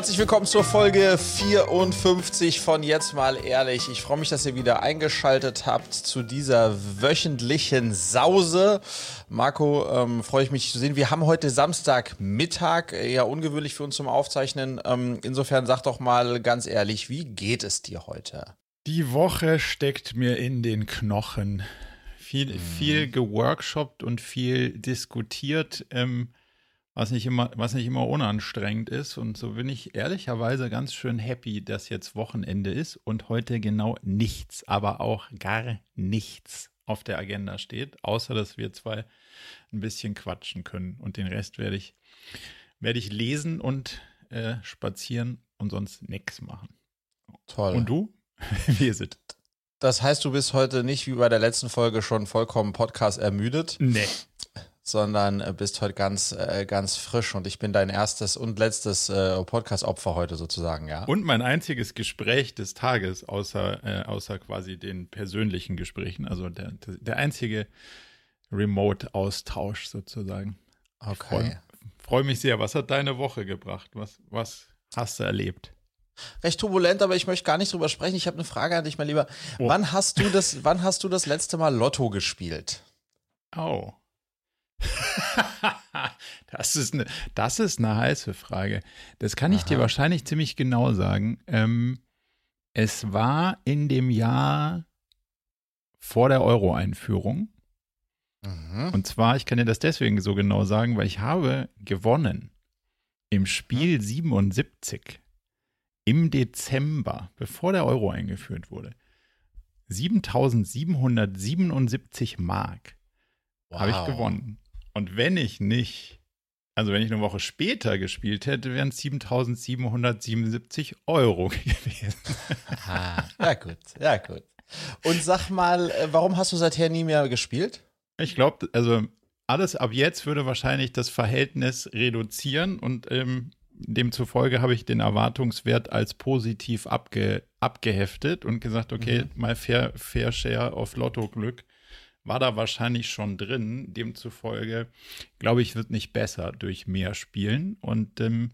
herzlich willkommen zur Folge 54 von Jetzt mal ehrlich. Ich freue mich, dass ihr wieder eingeschaltet habt zu dieser wöchentlichen Sause. Marco, ähm, freue ich mich zu sehen. Wir haben heute Samstagmittag, eher ungewöhnlich für uns zum Aufzeichnen. Ähm, insofern sag doch mal ganz ehrlich, wie geht es dir heute? Die Woche steckt mir in den Knochen. Viel, mhm. viel geworkshopt und viel diskutiert. Ähm, was nicht immer, was nicht immer unanstrengend ist. Und so bin ich ehrlicherweise ganz schön happy, dass jetzt Wochenende ist und heute genau nichts, aber auch gar nichts auf der Agenda steht, außer dass wir zwei ein bisschen quatschen können. Und den Rest werde ich, werde ich lesen und äh, spazieren und sonst nichts machen. Toll. Und du? Wie ist es? Das heißt, du bist heute nicht wie bei der letzten Folge schon vollkommen Podcast ermüdet? Nee sondern äh, bist heute ganz, äh, ganz frisch und ich bin dein erstes und letztes äh, Podcast-Opfer heute sozusagen, ja. Und mein einziges Gespräch des Tages, außer, äh, außer quasi den persönlichen Gesprächen, also der, der einzige Remote-Austausch sozusagen. Okay. Freue freu mich sehr. Was hat deine Woche gebracht? Was, was hast du erlebt? recht turbulent, aber ich möchte gar nicht drüber sprechen. Ich habe eine Frage an dich, mein Lieber. Oh. Wann hast du das, wann hast du das letzte Mal Lotto gespielt? Oh. das, ist eine, das ist eine heiße Frage. Das kann ich Aha. dir wahrscheinlich ziemlich genau sagen. Ähm, es war in dem Jahr vor der Euro-Einführung. Mhm. Und zwar, ich kann dir das deswegen so genau sagen, weil ich habe gewonnen im Spiel mhm. 77 im Dezember, bevor der Euro eingeführt wurde. 7777 Mark wow. habe ich gewonnen. Und wenn ich nicht, also wenn ich eine Woche später gespielt hätte, wären es 7777 Euro gewesen. Ah, ja, gut, ja, gut. Und sag mal, äh, warum hast du seither nie mehr gespielt? Ich glaube, also alles ab jetzt würde wahrscheinlich das Verhältnis reduzieren und ähm, demzufolge habe ich den Erwartungswert als positiv abge, abgeheftet und gesagt, okay, mhm. mal fair, fair Share auf Lotto-Glück war da wahrscheinlich schon drin. Demzufolge, glaube ich, wird nicht besser durch mehr Spielen. Und ähm,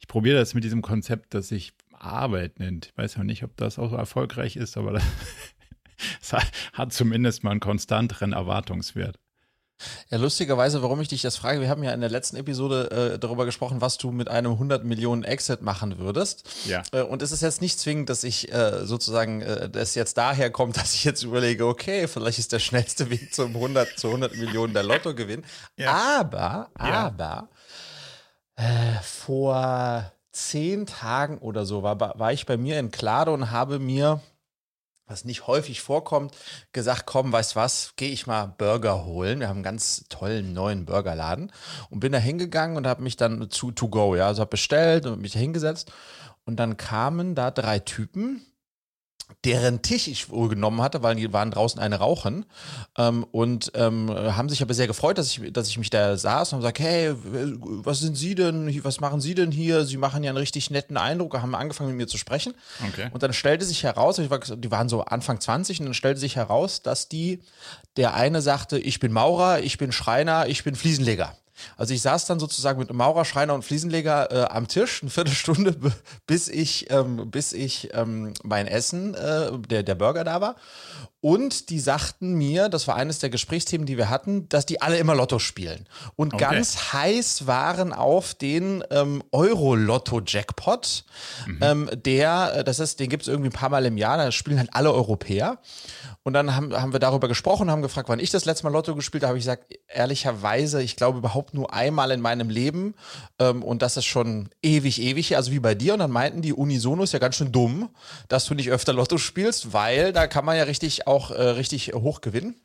ich probiere das mit diesem Konzept, das sich Arbeit nennt. Ich weiß ja nicht, ob das auch so erfolgreich ist, aber das hat zumindest mal einen konstanteren Erwartungswert. Ja, lustigerweise, warum ich dich das frage, wir haben ja in der letzten Episode äh, darüber gesprochen, was du mit einem 100 Millionen Exit machen würdest. Ja. Äh, und es ist jetzt nicht zwingend, dass ich äh, sozusagen, äh, das jetzt daher kommt, dass ich jetzt überlege, okay, vielleicht ist der schnellste Weg zum 100 zu 100 Millionen der Lottogewinn. Ja. Aber, ja. aber, äh, vor zehn Tagen oder so war, war ich bei mir in Klado und habe mir was nicht häufig vorkommt, gesagt, komm, weißt was, gehe ich mal Burger holen. Wir haben einen ganz tollen neuen Burgerladen und bin da hingegangen und habe mich dann zu to go, ja, also habe bestellt und mich da hingesetzt und dann kamen da drei Typen, deren Tisch ich wohl genommen hatte, weil die waren draußen eine rauchen ähm, und ähm, haben sich aber sehr gefreut, dass ich, dass ich mich da saß und haben gesagt, hey, was sind Sie denn, was machen Sie denn hier? Sie machen ja einen richtig netten Eindruck, haben angefangen mit mir zu sprechen okay. und dann stellte sich heraus, die waren so Anfang 20 und dann stellte sich heraus, dass die, der eine sagte, ich bin Maurer, ich bin Schreiner, ich bin Fliesenleger. Also ich saß dann sozusagen mit einem Maurer, Schreiner und Fliesenleger äh, am Tisch, eine Viertelstunde, bis ich, ähm, bis ich ähm, mein Essen, äh, der, der Burger da war. Und die sagten mir, das war eines der Gesprächsthemen, die wir hatten, dass die alle immer Lotto spielen. Und okay. ganz heiß waren auf den ähm, Euro-Lotto-Jackpot. Mhm. Ähm, der, äh, das ist, den gibt es irgendwie ein paar Mal im Jahr, da spielen halt alle Europäer. Und dann haben, haben wir darüber gesprochen, haben gefragt, wann ich das letzte Mal Lotto gespielt habe. Habe ich gesagt, ehrlicherweise, ich glaube überhaupt nur einmal in meinem Leben. Ähm, und das ist schon ewig, ewig, also wie bei dir. Und dann meinten die Unisono ist ja ganz schön dumm, dass du nicht öfter Lotto spielst, weil da kann man ja richtig auch äh, richtig hoch gewinnen.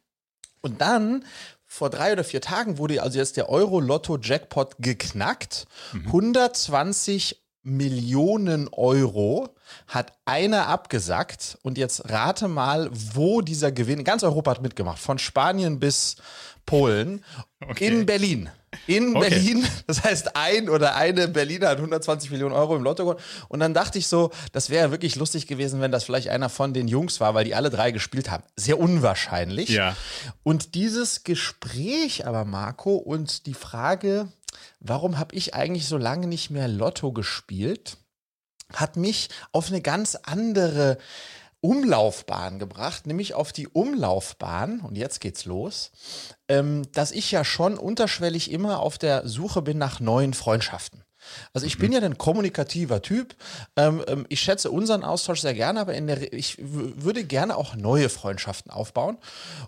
Und dann vor drei oder vier Tagen wurde also jetzt der Euro-Lotto-Jackpot geknackt. Mhm. 120 Millionen Euro hat einer abgesagt und jetzt rate mal, wo dieser Gewinn, ganz Europa hat mitgemacht, von Spanien bis Polen, okay. in Berlin. In okay. Berlin, das heißt, ein oder eine Berliner hat 120 Millionen Euro im Lotto gewonnen. Und dann dachte ich so, das wäre wirklich lustig gewesen, wenn das vielleicht einer von den Jungs war, weil die alle drei gespielt haben. Sehr unwahrscheinlich. Ja. Und dieses Gespräch aber, Marco, und die Frage, warum habe ich eigentlich so lange nicht mehr Lotto gespielt? hat mich auf eine ganz andere Umlaufbahn gebracht, nämlich auf die Umlaufbahn, und jetzt geht's los, ähm, dass ich ja schon unterschwellig immer auf der Suche bin nach neuen Freundschaften. Also ich mhm. bin ja ein kommunikativer Typ. Ähm, ähm, ich schätze unseren Austausch sehr gerne, aber der, ich würde gerne auch neue Freundschaften aufbauen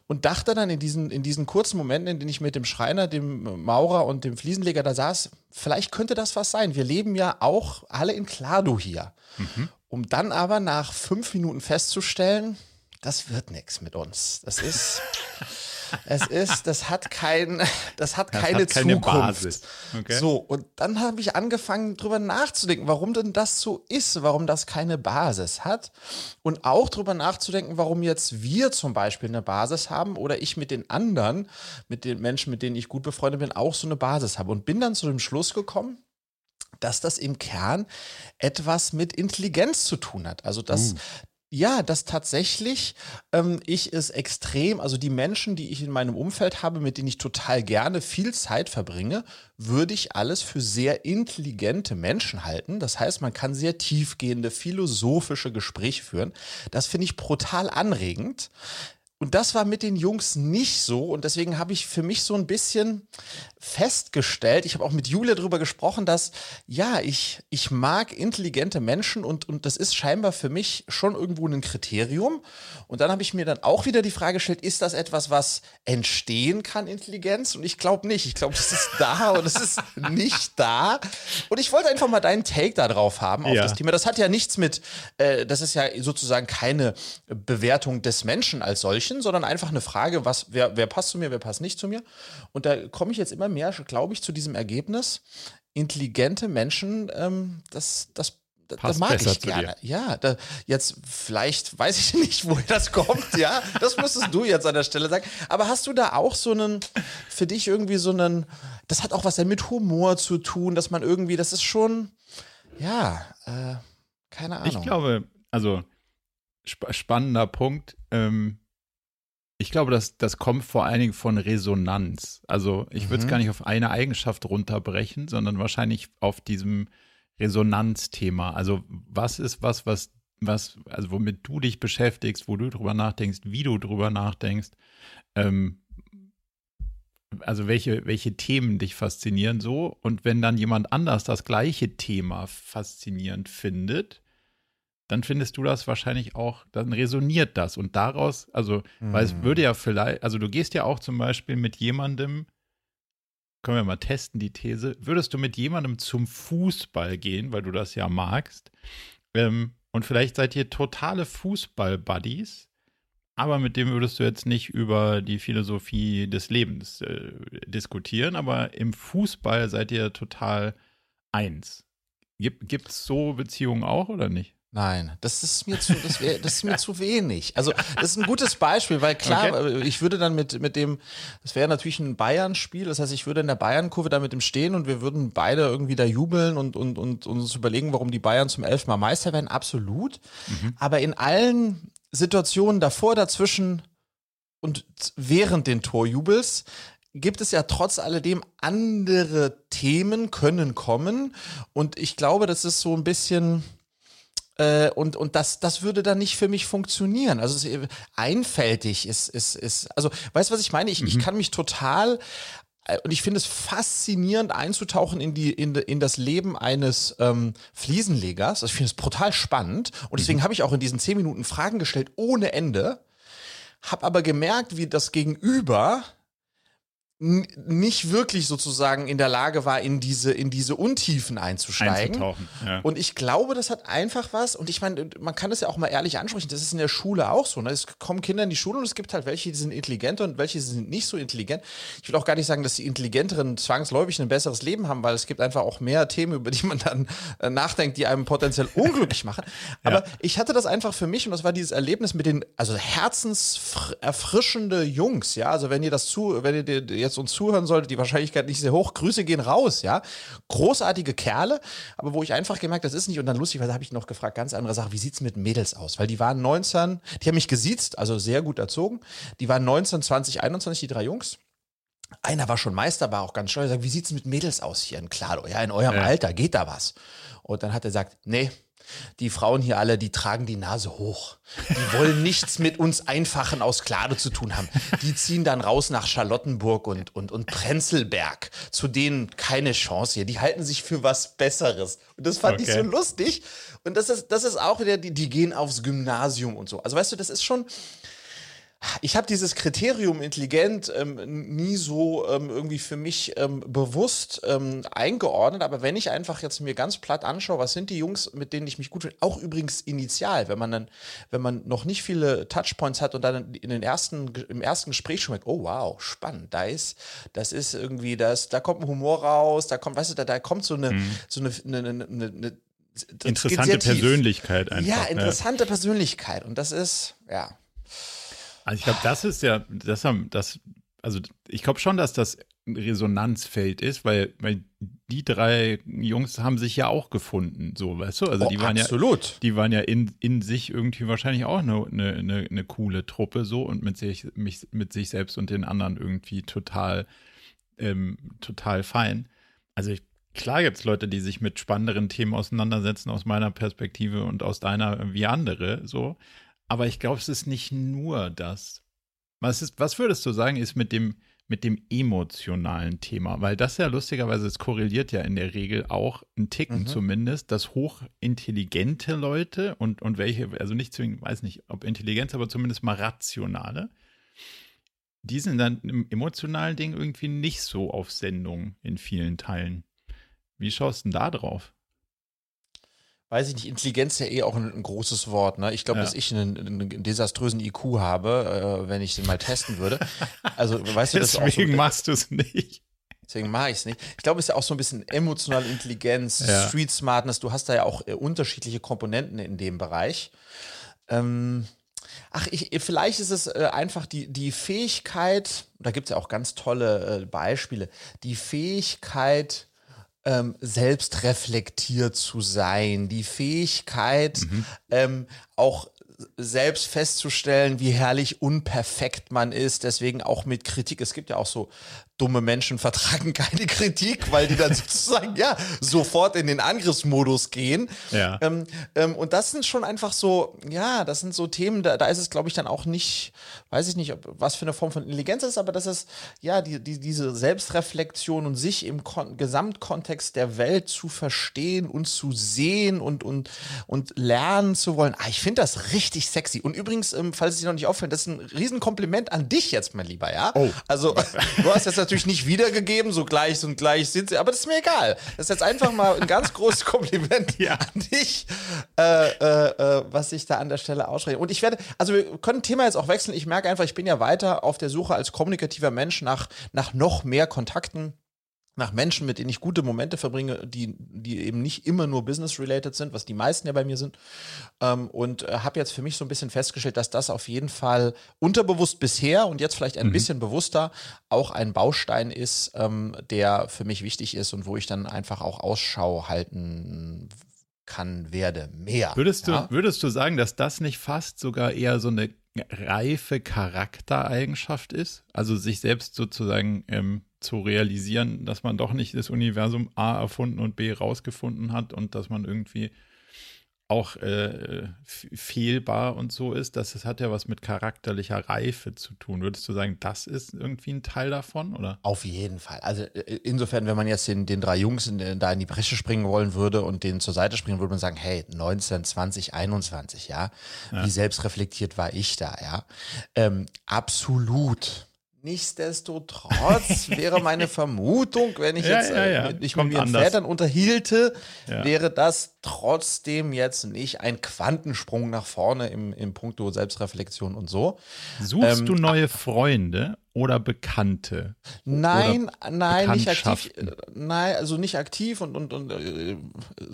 und dachte dann in diesen, in diesen kurzen Momenten, in denen ich mit dem Schreiner, dem Maurer und dem Fliesenleger da saß, vielleicht könnte das was sein. Wir leben ja auch alle in Klado hier. Mhm. Um dann aber nach fünf Minuten festzustellen, das wird nichts mit uns. Das ist. Es ist, das hat kein, das hat das keine hat keine Zukunft. Basis. Okay. So, und dann habe ich angefangen, drüber nachzudenken, warum denn das so ist, warum das keine Basis hat. Und auch drüber nachzudenken, warum jetzt wir zum Beispiel eine Basis haben oder ich mit den anderen, mit den Menschen, mit denen ich gut befreundet bin, auch so eine Basis habe. Und bin dann zu dem Schluss gekommen, dass das im Kern etwas mit Intelligenz zu tun hat. Also dass, uh. Ja, dass tatsächlich ähm, ich es extrem, also die Menschen, die ich in meinem Umfeld habe, mit denen ich total gerne viel Zeit verbringe, würde ich alles für sehr intelligente Menschen halten. Das heißt, man kann sehr tiefgehende philosophische Gespräche führen. Das finde ich brutal anregend. Und das war mit den Jungs nicht so. Und deswegen habe ich für mich so ein bisschen festgestellt, ich habe auch mit Julia darüber gesprochen, dass ja, ich, ich mag intelligente Menschen und, und das ist scheinbar für mich schon irgendwo ein Kriterium. Und dann habe ich mir dann auch wieder die Frage gestellt, ist das etwas, was entstehen kann, Intelligenz? Und ich glaube nicht. Ich glaube, es ist da und es ist nicht da. Und ich wollte einfach mal deinen Take da drauf haben auf ja. das Thema. Das hat ja nichts mit, äh, das ist ja sozusagen keine Bewertung des Menschen als solch Hallöchen, sondern einfach eine Frage, was, wer, wer passt zu mir, wer passt nicht zu mir. Und da komme ich jetzt immer mehr, glaube ich, zu diesem Ergebnis. Intelligente Menschen, ähm, das, das das mag ich gerne. Ja, da, jetzt vielleicht weiß ich nicht, woher das kommt, ja. Das müsstest du jetzt an der Stelle sagen. Aber hast du da auch so einen, für dich irgendwie so einen, das hat auch was mit Humor zu tun, dass man irgendwie, das ist schon, ja, äh, keine Ahnung. Ich glaube, also sp spannender Punkt. Ähm, ich glaube, das, das kommt vor allen Dingen von Resonanz. Also ich würde es mhm. gar nicht auf eine Eigenschaft runterbrechen, sondern wahrscheinlich auf diesem Resonanzthema. Also was ist was, was, was, also womit du dich beschäftigst, wo du drüber nachdenkst, wie du drüber nachdenkst, ähm, also welche, welche Themen dich faszinieren so. Und wenn dann jemand anders das gleiche Thema faszinierend findet, dann findest du das wahrscheinlich auch, dann resoniert das. Und daraus, also, mhm. weil es hm. würde ja vielleicht, also du gehst ja auch zum Beispiel mit jemandem, können wir mal testen, die These, würdest du mit jemandem zum Fußball gehen, weil du das ja magst, ähm, und vielleicht seid ihr totale Fußball-Buddies, aber mit dem würdest du jetzt nicht über die Philosophie des Lebens äh, diskutieren, aber im Fußball seid ihr total eins. Gibt es so Beziehungen auch oder nicht? Nein, das ist mir zu, das, wär, das ist mir zu wenig. Also das ist ein gutes Beispiel, weil klar, okay. ich würde dann mit, mit dem, das wäre natürlich ein Bayern-Spiel, das heißt, ich würde in der Bayern-Kurve da mit dem stehen und wir würden beide irgendwie da jubeln und, und, und, und uns überlegen, warum die Bayern zum elften Mal Meister werden, absolut. Mhm. Aber in allen Situationen davor, dazwischen und während den Torjubels gibt es ja trotz alledem andere Themen können kommen und ich glaube, das ist so ein bisschen äh, und, und das, das würde dann nicht für mich funktionieren. Also es, ist einfältig ist, ist, ist, also weißt du, was ich meine? Ich, mhm. ich kann mich total äh, und ich finde es faszinierend einzutauchen in die in, in das Leben eines ähm, Fliesenlegers. Also ich finde es brutal spannend und deswegen mhm. habe ich auch in diesen zehn Minuten Fragen gestellt ohne Ende, habe aber gemerkt, wie das Gegenüber nicht wirklich sozusagen in der Lage war, in diese, in diese Untiefen einzusteigen. Ja. Und ich glaube, das hat einfach was, und ich meine, man kann das ja auch mal ehrlich ansprechen, das ist in der Schule auch so. Ne? Es kommen Kinder in die Schule und es gibt halt welche, die sind intelligent und welche sind nicht so intelligent. Ich will auch gar nicht sagen, dass die Intelligenteren zwangsläufig ein besseres Leben haben, weil es gibt einfach auch mehr Themen, über die man dann äh, nachdenkt, die einem potenziell unglücklich machen. Aber ja. ich hatte das einfach für mich und das war dieses Erlebnis mit den, also herzenserfrischende Jungs, ja. Also wenn ihr das zu, wenn ihr jetzt uns zuhören sollte, die Wahrscheinlichkeit nicht sehr hoch. Grüße gehen raus, ja. Großartige Kerle, aber wo ich einfach gemerkt, das ist nicht und dann lustig, weil da habe ich noch gefragt, ganz andere Sache, wie sieht es mit Mädels aus? Weil die waren 19, die haben mich gesiezt, also sehr gut erzogen. Die waren 19, 20, 21, die drei Jungs. Einer war schon Meister, war auch ganz stolz. Sagt, wie sieht es mit Mädels aus hier in Klado? Ja, in eurem ja. Alter geht da was? Und dann hat er gesagt, nee, die Frauen hier alle, die tragen die Nase hoch. Die wollen nichts mit uns Einfachen aus Klade zu tun haben. Die ziehen dann raus nach Charlottenburg und, und, und Prenzlberg. Zu denen keine Chance hier. Die halten sich für was Besseres. Und das fand okay. ich so lustig. Und das ist, das ist auch wieder, die, die gehen aufs Gymnasium und so. Also weißt du, das ist schon, ich habe dieses Kriterium intelligent ähm, nie so ähm, irgendwie für mich ähm, bewusst ähm, eingeordnet, aber wenn ich einfach jetzt mir ganz platt anschaue, was sind die Jungs, mit denen ich mich gut finde, auch übrigens initial, wenn man dann, wenn man noch nicht viele Touchpoints hat und dann in den ersten, im ersten Gespräch schon merkt, oh wow, spannend, da ist, das ist irgendwie, das, da kommt ein Humor raus, da kommt, weißt du, da, da kommt so eine, mhm. so eine, eine, eine, eine interessante Persönlichkeit einfach. Ja, interessante ja. Persönlichkeit und das ist, ja. Also ich glaube, das ist ja, das haben, das, also ich glaube schon, dass das ein Resonanzfeld ist, weil, weil die drei Jungs haben sich ja auch gefunden, so, weißt du? Also oh, die waren absolut. ja, die waren ja in, in sich irgendwie wahrscheinlich auch eine, eine, eine, coole Truppe so und mit sich, mich, mit sich selbst und den anderen irgendwie total, ähm, total fein. Also ich, klar gibt es Leute, die sich mit spannenderen Themen auseinandersetzen aus meiner Perspektive und aus deiner wie andere, so. Aber ich glaube, es ist nicht nur das. Was, ist, was würdest du sagen, ist mit dem, mit dem emotionalen Thema? Weil das ja lustigerweise, es korreliert ja in der Regel auch ein Ticken mhm. zumindest, dass hochintelligente Leute und, und welche, also nicht zwingend, weiß nicht, ob Intelligenz, aber zumindest mal rationale, die sind dann im emotionalen Ding irgendwie nicht so auf Sendung in vielen Teilen. Wie schaust du denn da drauf? Weiß ich nicht, Intelligenz ist ja eh auch ein, ein großes Wort. Ne? Ich glaube, ja. dass ich einen, einen, desaströsen IQ habe, äh, wenn ich den mal testen würde. Also, weißt du, das Deswegen so, machst du es nicht. Deswegen mache ich es nicht. Ich glaube, es ist ja auch so ein bisschen emotionale Intelligenz, ja. Street Smartness. Du hast da ja auch äh, unterschiedliche Komponenten in dem Bereich. Ähm, ach, ich, vielleicht ist es äh, einfach die, die Fähigkeit, da gibt es ja auch ganz tolle äh, Beispiele, die Fähigkeit, ähm, selbst reflektiert zu sein, die Fähigkeit, mhm. ähm, auch selbst festzustellen, wie herrlich unperfekt man ist, deswegen auch mit Kritik. Es gibt ja auch so dumme Menschen vertragen keine Kritik, weil die dann sozusagen ja sofort in den Angriffsmodus gehen. Ja. Ähm, ähm, und das sind schon einfach so, ja, das sind so Themen, da, da ist es, glaube ich, dann auch nicht, weiß ich nicht, ob, was für eine Form von Intelligenz ist, aber das ist, ja, die, die, diese Selbstreflexion und sich im Kon Gesamtkontext der Welt zu verstehen und zu sehen und, und, und lernen zu wollen. Ah, ich finde das richtig sexy. Und übrigens, ähm, falls es dir noch nicht auffällt, das ist ein Riesenkompliment an dich jetzt, mein Lieber, ja? Oh. Also, du hast jetzt natürlich nicht wiedergegeben, so gleich und gleich sind sie, aber das ist mir egal. Das ist jetzt einfach mal ein ganz großes Kompliment ja. an dich, äh, äh, äh, was ich da an der Stelle ausspreche. Und ich werde, also wir können Thema jetzt auch wechseln. Ich merke einfach, ich bin ja weiter auf der Suche als kommunikativer Mensch nach, nach noch mehr Kontakten nach Menschen, mit denen ich gute Momente verbringe, die, die eben nicht immer nur business-related sind, was die meisten ja bei mir sind. Ähm, und äh, habe jetzt für mich so ein bisschen festgestellt, dass das auf jeden Fall unterbewusst bisher und jetzt vielleicht ein mhm. bisschen bewusster auch ein Baustein ist, ähm, der für mich wichtig ist und wo ich dann einfach auch Ausschau halten kann, werde. Mehr. Würdest, ja? du, würdest du sagen, dass das nicht fast sogar eher so eine reife Charaktereigenschaft ist? Also sich selbst sozusagen ähm, zu realisieren, dass man doch nicht das Universum A erfunden und B rausgefunden hat und dass man irgendwie auch äh, fehlbar und so ist, dass es hat ja was mit charakterlicher Reife zu tun. Würdest du sagen, das ist irgendwie ein Teil davon, oder? Auf jeden Fall. Also äh, insofern, wenn man jetzt den, den drei Jungs in, da in die Bresche springen wollen würde und denen zur Seite springen, würde man sagen, hey, 19, 20, 21, ja, ja. wie selbstreflektiert war ich da, ja? Ähm, absolut. Nichtsdestotrotz wäre meine Vermutung, wenn ich jetzt ja, ja. Äh, mich mit ihren Vätern unterhielte, wäre das trotzdem jetzt nicht ein Quantensprung nach vorne im, im Punkto Selbstreflexion und so. Suchst ähm, du neue Freunde oder Bekannte? Nein, oder nein, nicht aktiv. Äh, nein, also nicht aktiv und, und, und äh,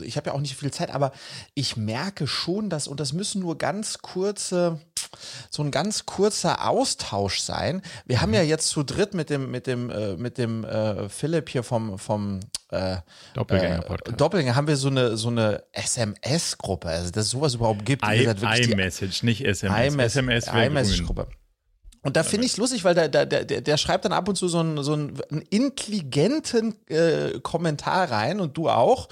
ich habe ja auch nicht viel Zeit, aber ich merke schon, dass, und das müssen nur ganz kurze so ein ganz kurzer Austausch sein. Wir mhm. haben ja jetzt zu dritt mit dem, mit dem, äh, mit dem äh, Philipp hier vom, vom äh, Doppelgänger-Podcast. Äh, Doppelgänger haben wir so eine, so eine SMS-Gruppe, also dass es sowas überhaupt gibt. iMessage, nicht SMS. iMessage-Gruppe. Und da finde ich es lustig, weil der, der, der, der schreibt dann ab und zu so einen, so einen, einen intelligenten äh, Kommentar rein und du auch.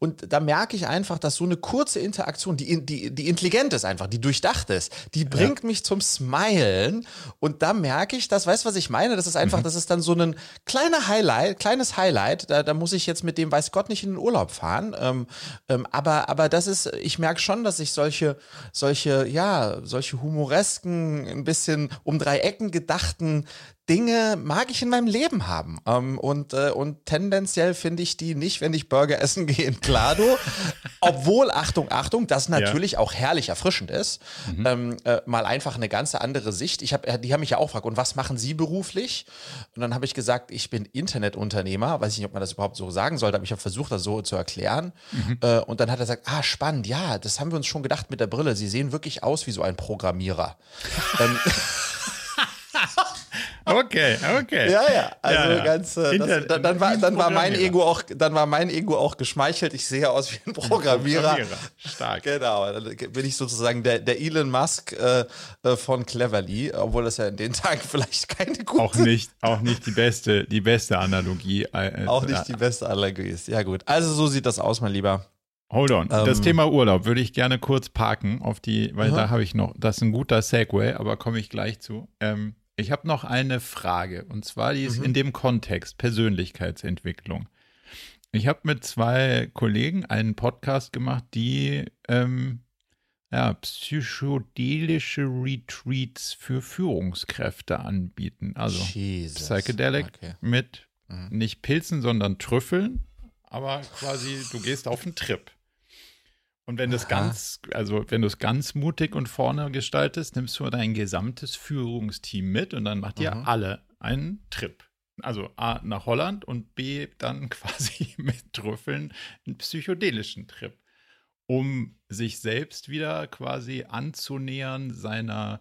Und da merke ich einfach, dass so eine kurze Interaktion, die, die, die intelligent ist einfach, die durchdacht ist, die bringt ja. mich zum Smilen. Und da merke ich, das, weißt du, was ich meine? Das ist einfach, mhm. das ist dann so ein kleiner Highlight, kleines Highlight. Da, da muss ich jetzt mit dem, weiß Gott, nicht in den Urlaub fahren. Ähm, ähm, aber, aber das ist, ich merke schon, dass ich solche, solche, ja, solche humoresken, ein bisschen um drei Ecken gedachten Dinge mag ich in meinem Leben haben. Ähm, und, äh, und tendenziell finde ich die nicht, wenn ich Burger essen gehe in Klado. Obwohl, Achtung, Achtung, das natürlich ja. auch herrlich erfrischend ist. Mhm. Ähm, äh, mal einfach eine ganz andere Sicht. Ich hab, äh, die haben mich ja auch gefragt, und was machen Sie beruflich? Und dann habe ich gesagt, ich bin Internetunternehmer. Weiß ich nicht, ob man das überhaupt so sagen sollte, aber ich habe versucht, das so zu erklären. Mhm. Äh, und dann hat er gesagt, ah, spannend, ja, das haben wir uns schon gedacht mit der Brille. Sie sehen wirklich aus wie so ein Programmierer. ähm, Okay, okay. Ja, ja. Also ja, ja. ganz. Äh, das, dann, dann, war, dann war mein Ego auch, dann war mein Ego auch geschmeichelt. Ich sehe aus wie ein Programmierer. Programmierer. Stark. Genau. Dann bin ich sozusagen der, der Elon Musk äh, äh, von Cleverly, obwohl das ja in den Tagen vielleicht keine gute. Auch nicht, auch nicht die beste, die beste Analogie. Äh, auch nicht die beste Analogie ist. Ja gut. Also so sieht das aus, mein Lieber. Hold on. Ähm, das Thema Urlaub würde ich gerne kurz parken auf die, weil aha. da habe ich noch, das ist ein guter Segway, aber komme ich gleich zu. Ähm, ich habe noch eine Frage und zwar die ist mhm. in dem Kontext Persönlichkeitsentwicklung. Ich habe mit zwei Kollegen einen Podcast gemacht, die ähm, ja, psychedelische Retreats für Führungskräfte anbieten. Also Jesus. Psychedelic okay. mit mhm. nicht Pilzen, sondern Trüffeln, aber quasi du gehst auf einen Trip. Und wenn du es ganz, also wenn du es ganz mutig und vorne gestaltest, nimmst du dein gesamtes Führungsteam mit und dann macht ihr mhm. alle einen Trip. Also A nach Holland und B dann quasi mit Trüffeln einen psychedelischen Trip, um sich selbst wieder quasi anzunähern seiner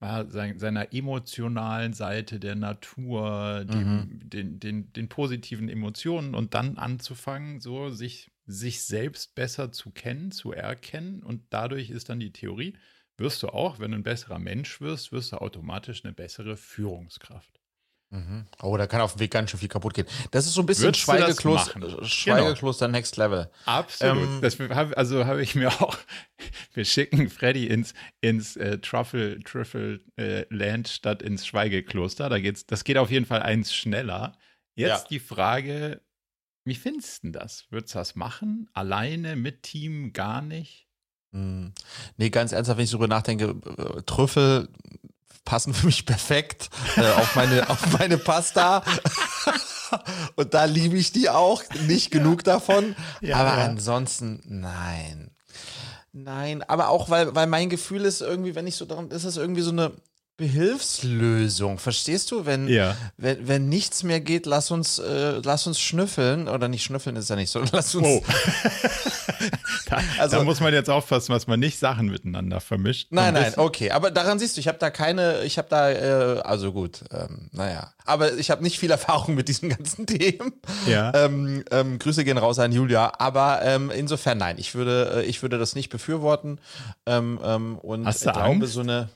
seiner emotionalen Seite der Natur, dem, mhm. den, den, den positiven Emotionen und dann anzufangen, so sich sich selbst besser zu kennen, zu erkennen. Und dadurch ist dann die Theorie, wirst du auch, wenn du ein besserer Mensch wirst, wirst du automatisch eine bessere Führungskraft. Mhm. Oh, da kann auf dem Weg ganz schön viel kaputt gehen. Das ist so ein bisschen Schweigekloster. Schweigekloster genau. Next Level. Absolut. Ähm, hab, also habe ich mir auch, wir schicken Freddy ins, ins äh, Truffle, Truffle äh, Land statt ins Schweigekloster. Da geht's, das geht auf jeden Fall eins schneller. Jetzt ja. die Frage, wie findest du das? Würdest du das machen? Alleine, mit Team, gar nicht? Hm. Nee, ganz ernsthaft, wenn ich darüber nachdenke, äh, Trüffel passen für mich perfekt äh, auf, meine, auf meine Pasta. Und da liebe ich die auch. Nicht genug davon. Ja, aber ja. ansonsten, nein. Nein, aber auch, weil, weil mein Gefühl ist irgendwie, wenn ich so daran, ist es irgendwie so eine, Behilfslösung, verstehst du? Wenn, ja. wenn, wenn nichts mehr geht, lass uns, äh, lass uns schnüffeln. Oder nicht schnüffeln ist ja nicht so. Lass uns. Oh. da, also, da muss man jetzt aufpassen, was man nicht Sachen miteinander vermischt. Nein, nein, okay. Aber daran siehst du, ich habe da keine, ich habe da, äh, also gut, ähm, naja. Aber ich habe nicht viel Erfahrung mit diesen ganzen Themen. Ja. Ähm, ähm, Grüße gehen raus an Julia. Aber ähm, insofern nein, ich würde, äh, ich würde das nicht befürworten. Ähm, ähm, und Hast du glaube, Angst? so eine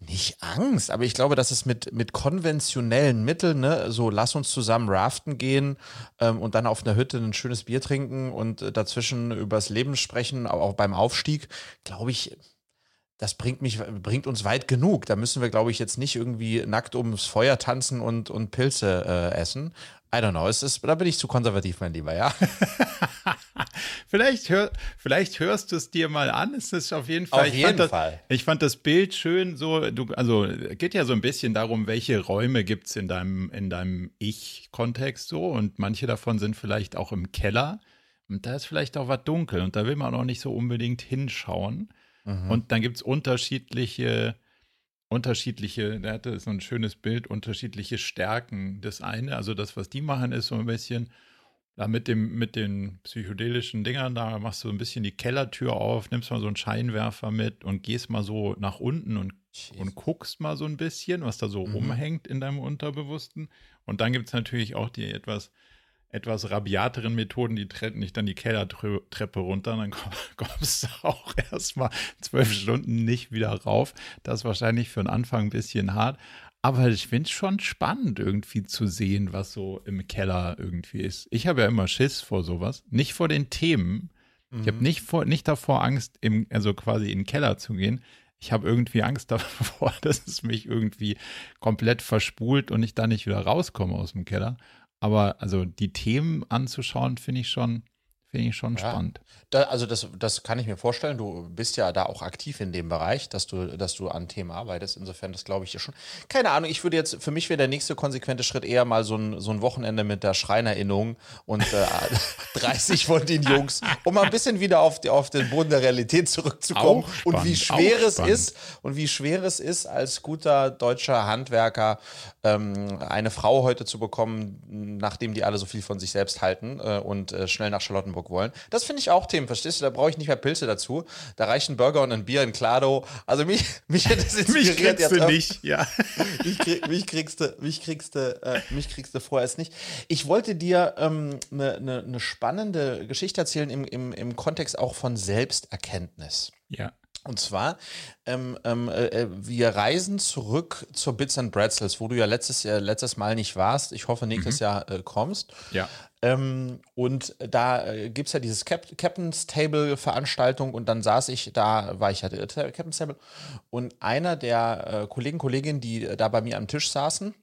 nicht Angst, aber ich glaube, dass es mit, mit konventionellen Mitteln, ne, so lass uns zusammen raften gehen ähm, und dann auf einer Hütte ein schönes Bier trinken und äh, dazwischen übers Leben sprechen, auch beim Aufstieg, glaube ich, das bringt mich, bringt uns weit genug. Da müssen wir, glaube ich, jetzt nicht irgendwie nackt ums Feuer tanzen und, und Pilze äh, essen. I don't know. Es ist, da bin ich zu konservativ, mein Lieber, ja. vielleicht, hör, vielleicht hörst du es dir mal an. Es ist auf jeden Fall. Auf jeden das, Fall. Ich fand das Bild schön. So, du, also geht ja so ein bisschen darum, welche Räume gibt es in deinem, in deinem Ich-Kontext so. Und manche davon sind vielleicht auch im Keller. Und da ist vielleicht auch was dunkel. Und da will man auch nicht so unbedingt hinschauen. Mhm. Und dann gibt es unterschiedliche unterschiedliche, der hatte so ein schönes Bild, unterschiedliche Stärken. Das eine, also das, was die machen, ist so ein bisschen, da mit dem, mit den psychedelischen Dingern, da machst du ein bisschen die Kellertür auf, nimmst mal so einen Scheinwerfer mit und gehst mal so nach unten und, und guckst mal so ein bisschen, was da so mhm. rumhängt in deinem Unterbewussten. Und dann gibt es natürlich auch die etwas etwas rabiateren Methoden, die treten dich dann die Kellertreppe runter dann kommst du auch erstmal zwölf Stunden nicht wieder rauf. Das ist wahrscheinlich für den Anfang ein bisschen hart. Aber ich finde es schon spannend, irgendwie zu sehen, was so im Keller irgendwie ist. Ich habe ja immer Schiss vor sowas. Nicht vor den Themen. Mhm. Ich habe nicht, nicht davor Angst, im, also quasi in den Keller zu gehen. Ich habe irgendwie Angst davor, dass es mich irgendwie komplett verspult und ich da nicht wieder rauskomme aus dem Keller. Aber also die Themen anzuschauen, finde ich schon, Finde ich schon ja, spannend. Da, also das, das kann ich mir vorstellen. Du bist ja da auch aktiv in dem Bereich, dass du, dass du an Themen arbeitest. Insofern, das glaube ich dir schon. Keine Ahnung, ich würde jetzt, für mich wäre der nächste konsequente Schritt eher mal so ein, so ein Wochenende mit der Schreinerinnung und äh, 30 von den Jungs, um mal ein bisschen wieder auf, die, auf den Boden der Realität zurückzukommen. und wie schwer es ist und wie schwer es ist, als guter deutscher Handwerker ähm, eine Frau heute zu bekommen, nachdem die alle so viel von sich selbst halten äh, und äh, schnell nach Charlottenburg Brandenburg wollen. Das finde ich auch Themen, verstehst du? Da brauche ich nicht mehr Pilze dazu. Da reichen Burger und ein Bier in Klado. Also mich, mich hätte es inspiriert. mich kriegst du nicht, ja. mich, krieg, mich, kriegst du, mich kriegst du, äh, mich kriegst du vorerst nicht. Ich wollte dir eine ähm, ne, ne, ne spannende Geschichte erzählen im, im, im Kontext auch von Selbsterkenntnis. Ja. Und zwar, ähm, ähm, äh, wir reisen zurück zur Bits and Bretzels, wo du ja letztes, Jahr, letztes Mal nicht warst. Ich hoffe, nächstes mhm. Jahr äh, kommst. Ja. Ähm, und da äh, gibt es ja dieses Cap Captain's Table Veranstaltung und dann saß ich, da war ich ja der Captain's Table und einer der äh, Kollegen, Kolleginnen, die da bei mir am Tisch saßen,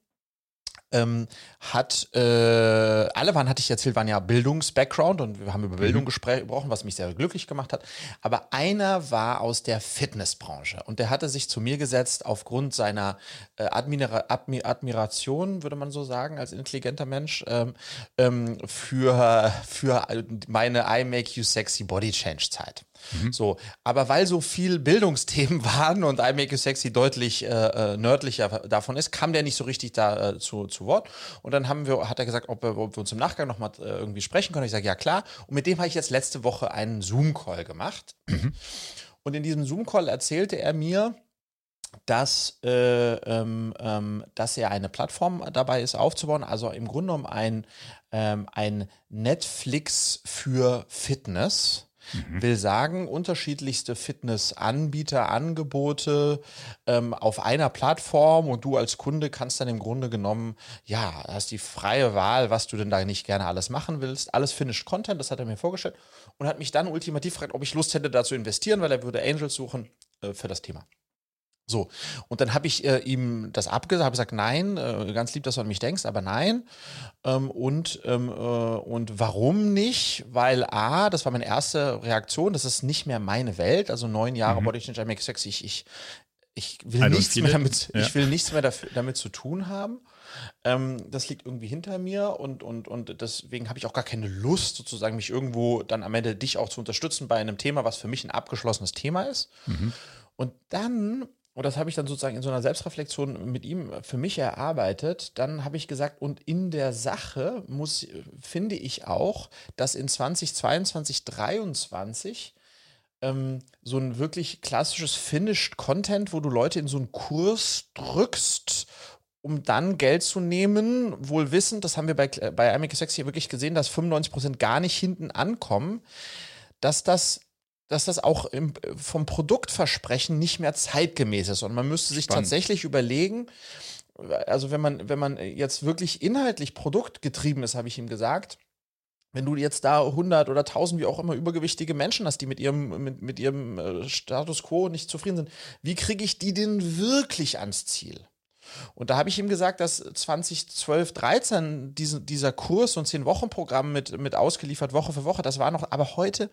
ähm, hat, äh, alle waren, hatte ich erzählt, waren ja Bildungs-Background und wir haben über Bildung mhm. gesprochen, was mich sehr glücklich gemacht hat. Aber einer war aus der Fitnessbranche und der hatte sich zu mir gesetzt aufgrund seiner äh, Admira Admi Admiration, würde man so sagen, als intelligenter Mensch, ähm, ähm, für, für meine I Make You Sexy Body Change Zeit. Mhm. So, aber weil so viel Bildungsthemen waren und I Make You Sexy deutlich äh, äh, nördlicher davon ist, kam der nicht so richtig da äh, zu, zu Wort. Und dann haben wir, hat er gesagt, ob, ob wir uns im Nachgang nochmal äh, irgendwie sprechen können. Ich sage, ja klar. Und mit dem habe ich jetzt letzte Woche einen Zoom-Call gemacht. Mhm. Und in diesem Zoom-Call erzählte er mir, dass, äh, ähm, ähm, dass er eine Plattform dabei ist aufzubauen, also im Grunde genommen ein, ähm, ein Netflix für Fitness. Mhm. Will sagen, unterschiedlichste Fitnessanbieter, Angebote ähm, auf einer Plattform und du als Kunde kannst dann im Grunde genommen, ja, hast die freie Wahl, was du denn da nicht gerne alles machen willst. Alles Finished Content, das hat er mir vorgestellt und hat mich dann ultimativ gefragt, ob ich Lust hätte, da zu investieren, weil er würde Angels suchen äh, für das Thema. So, und dann habe ich äh, ihm das abgesagt, habe gesagt, nein, äh, ganz lieb, dass du an mich denkst, aber nein. Ähm, und, ähm, äh, und warum nicht? Weil A, das war meine erste Reaktion, das ist nicht mehr meine Welt, also neun Jahre mhm. Body Change, I Make Sex, ich, ich, ich will nichts mehr damit, ja. ich will nichts mehr dafür, damit zu tun haben. Ähm, das liegt irgendwie hinter mir und, und, und deswegen habe ich auch gar keine Lust, sozusagen, mich irgendwo dann am Ende dich auch zu unterstützen bei einem Thema, was für mich ein abgeschlossenes Thema ist. Mhm. Und dann und das habe ich dann sozusagen in so einer Selbstreflexion mit ihm für mich erarbeitet. Dann habe ich gesagt, und in der Sache muss, finde ich auch, dass in 2022, 2023 ähm, so ein wirklich klassisches Finished Content, wo du Leute in so einen Kurs drückst, um dann Geld zu nehmen, wohl wissend, das haben wir bei, bei Amica Sex hier wirklich gesehen, dass 95% gar nicht hinten ankommen, dass das dass das auch im, vom Produktversprechen nicht mehr zeitgemäß ist. Und man müsste sich Spannend. tatsächlich überlegen, also wenn man, wenn man jetzt wirklich inhaltlich produktgetrieben ist, habe ich ihm gesagt, wenn du jetzt da 100 oder 1000, wie auch immer, übergewichtige Menschen hast, die mit ihrem, mit, mit ihrem äh, Status quo nicht zufrieden sind, wie kriege ich die denn wirklich ans Ziel? Und da habe ich ihm gesagt, dass 2012, 13 diesen, dieser Kurs und 10-Wochen-Programm mit, mit ausgeliefert Woche für Woche, das war noch, aber heute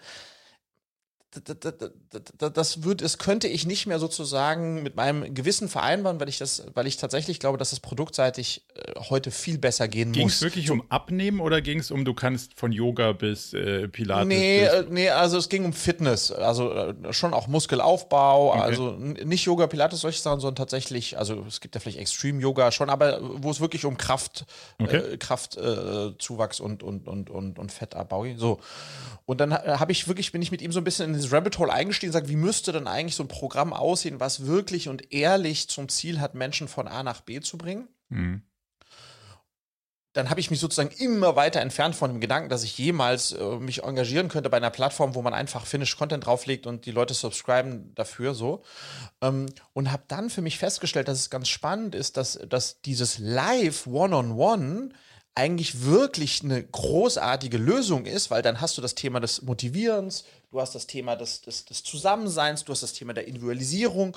das wird, es könnte ich nicht mehr sozusagen mit meinem Gewissen vereinbaren, weil ich das, weil ich tatsächlich glaube, dass das produktseitig äh, heute viel besser gehen ging's muss. Ging es wirklich um Abnehmen oder ging es um, du kannst von Yoga bis äh, Pilates? Nee, bis äh, nee, also es ging um Fitness, also äh, schon auch Muskelaufbau, okay. also nicht Yoga, Pilates, solche Sachen, sondern tatsächlich, also es gibt ja vielleicht Extreme Yoga schon, aber wo es wirklich um Kraft, okay. äh, Kraftzuwachs und, und, und, und, und Fettabbau ging. So. Und dann habe ich wirklich, bin ich mit ihm so ein bisschen in dieses Rabbit Hole eingestiegen und gesagt, wie müsste denn eigentlich so ein Programm aussehen, was wirklich und ehrlich zum Ziel hat, Menschen von A nach B zu bringen? Mhm. dann habe ich mich sozusagen immer weiter entfernt von dem Gedanken, dass ich jemals äh, mich engagieren könnte bei einer Plattform, wo man einfach Finished Content drauflegt und die Leute subscriben dafür so. Ähm, und habe dann für mich festgestellt, dass es ganz spannend ist, dass, dass dieses Live One-on-One eigentlich wirklich eine großartige Lösung ist, weil dann hast du das Thema des Motivierens, du hast das Thema des, des, des Zusammenseins, du hast das Thema der Individualisierung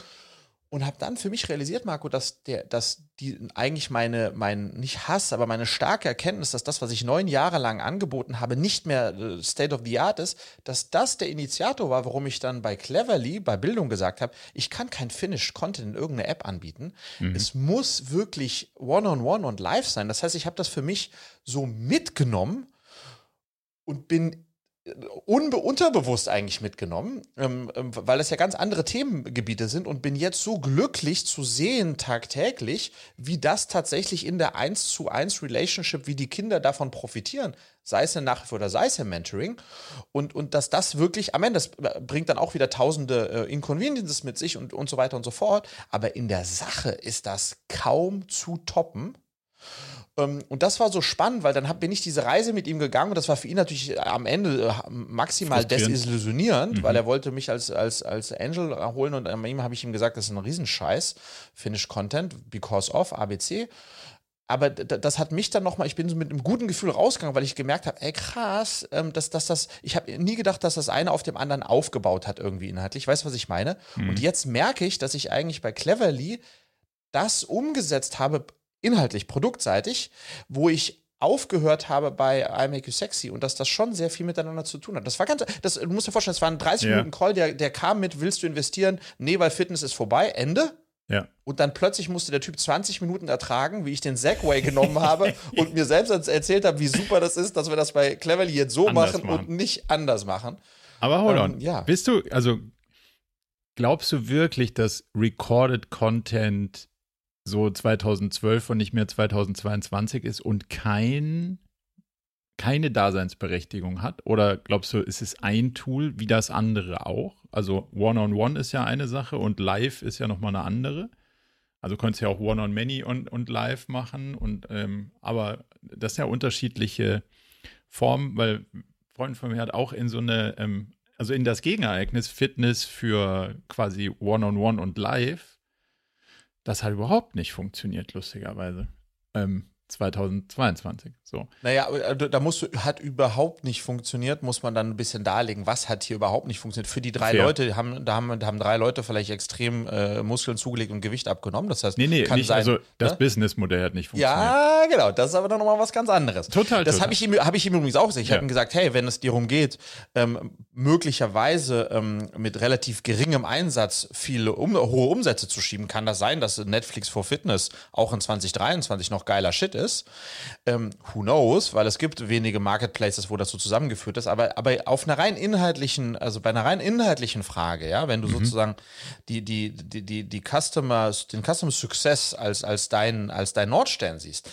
und habe dann für mich realisiert, Marco, dass der, dass die eigentlich meine, mein nicht Hass, aber meine starke Erkenntnis, dass das, was ich neun Jahre lang angeboten habe, nicht mehr äh, State of the Art ist, dass das der Initiator war, warum ich dann bei Cleverly, bei Bildung gesagt habe, ich kann kein Finished Content in irgendeine App anbieten. Mhm. Es muss wirklich One-on-One -on -one und live sein. Das heißt, ich habe das für mich so mitgenommen und bin unbe unterbewusst eigentlich mitgenommen, ähm, ähm, weil das ja ganz andere Themengebiete sind und bin jetzt so glücklich zu sehen tagtäglich, wie das tatsächlich in der 1 zu 1 Relationship, wie die Kinder davon profitieren, sei es in Nachhilfe oder sei es im Mentoring. Und, und dass das wirklich, am Ende, das bringt dann auch wieder tausende äh, Inconveniences mit sich und, und so weiter und so fort, aber in der Sache ist das kaum zu toppen und das war so spannend, weil dann bin ich diese Reise mit ihm gegangen und das war für ihn natürlich äh, am Ende äh, maximal desillusionierend, mhm. weil er wollte mich als, als, als Angel holen und an ihm habe ich ihm gesagt, das ist ein Riesenscheiß, Finish Content, because of ABC. Aber das hat mich dann nochmal, ich bin so mit einem guten Gefühl rausgegangen, weil ich gemerkt habe, ey krass, ähm, dass, dass das, ich habe nie gedacht, dass das eine auf dem anderen aufgebaut hat irgendwie inhaltlich. Weißt du, was ich meine? Mhm. Und jetzt merke ich, dass ich eigentlich bei Cleverly das umgesetzt habe, inhaltlich, produktseitig, wo ich aufgehört habe bei I Make You Sexy und dass das schon sehr viel miteinander zu tun hat. Das war ganz, das, du musst dir vorstellen, es war ein 30 ja. Minuten Call, der, der kam mit, willst du investieren? Nee, weil Fitness ist vorbei, Ende. Ja. Und dann plötzlich musste der Typ 20 Minuten ertragen, wie ich den Segway genommen habe und mir selbst erzählt habe, wie super das ist, dass wir das bei Cleverly jetzt so machen, machen, und nicht anders machen. Aber hold ähm, on. Ja. Bist du, also glaubst du wirklich, dass Recorded Content so 2012 und nicht mehr 2022 ist und kein, keine Daseinsberechtigung hat? Oder glaubst du, ist es ein Tool wie das andere auch? Also One-on-One -on -one ist ja eine Sache und Live ist ja nochmal eine andere. Also könntest ja auch One-on-Many und, und Live machen. Und, ähm, aber das sind ja unterschiedliche Formen, weil ein Freund von mir hat auch in so eine, ähm, also in das Gegenereignis Fitness für quasi One-on-One -on -one und Live das hat überhaupt nicht funktioniert, lustigerweise. Ähm, 2022. So. Naja, äh, da musst du, hat überhaupt nicht funktioniert, muss man dann ein bisschen darlegen, was hat hier überhaupt nicht funktioniert. Für die drei Fair. Leute haben, da haben, da haben drei Leute vielleicht extrem äh, Muskeln zugelegt und Gewicht abgenommen. Das heißt, nee, nee, kann nicht, sein, also das ne? Businessmodell hat nicht funktioniert. Ja, genau, das ist aber dann nochmal was ganz anderes. Total. Das habe ich, ihm, hab ich ihm übrigens auch gesagt. Ich ja. habe ihm gesagt, hey, wenn es dir darum geht, ähm, möglicherweise ähm, mit relativ geringem Einsatz viele um, hohe Umsätze zu schieben, kann das sein, dass Netflix for Fitness auch in 2023 noch geiler Shit ist. Ähm, who knows, weil es gibt wenige Marketplaces, wo das so zusammengeführt ist, aber, aber auf einer rein inhaltlichen, also bei einer rein inhaltlichen Frage, ja, wenn du mhm. sozusagen die, die, die, die, die Customer, den Customer Success als, als dein, als dein Nordstern siehst,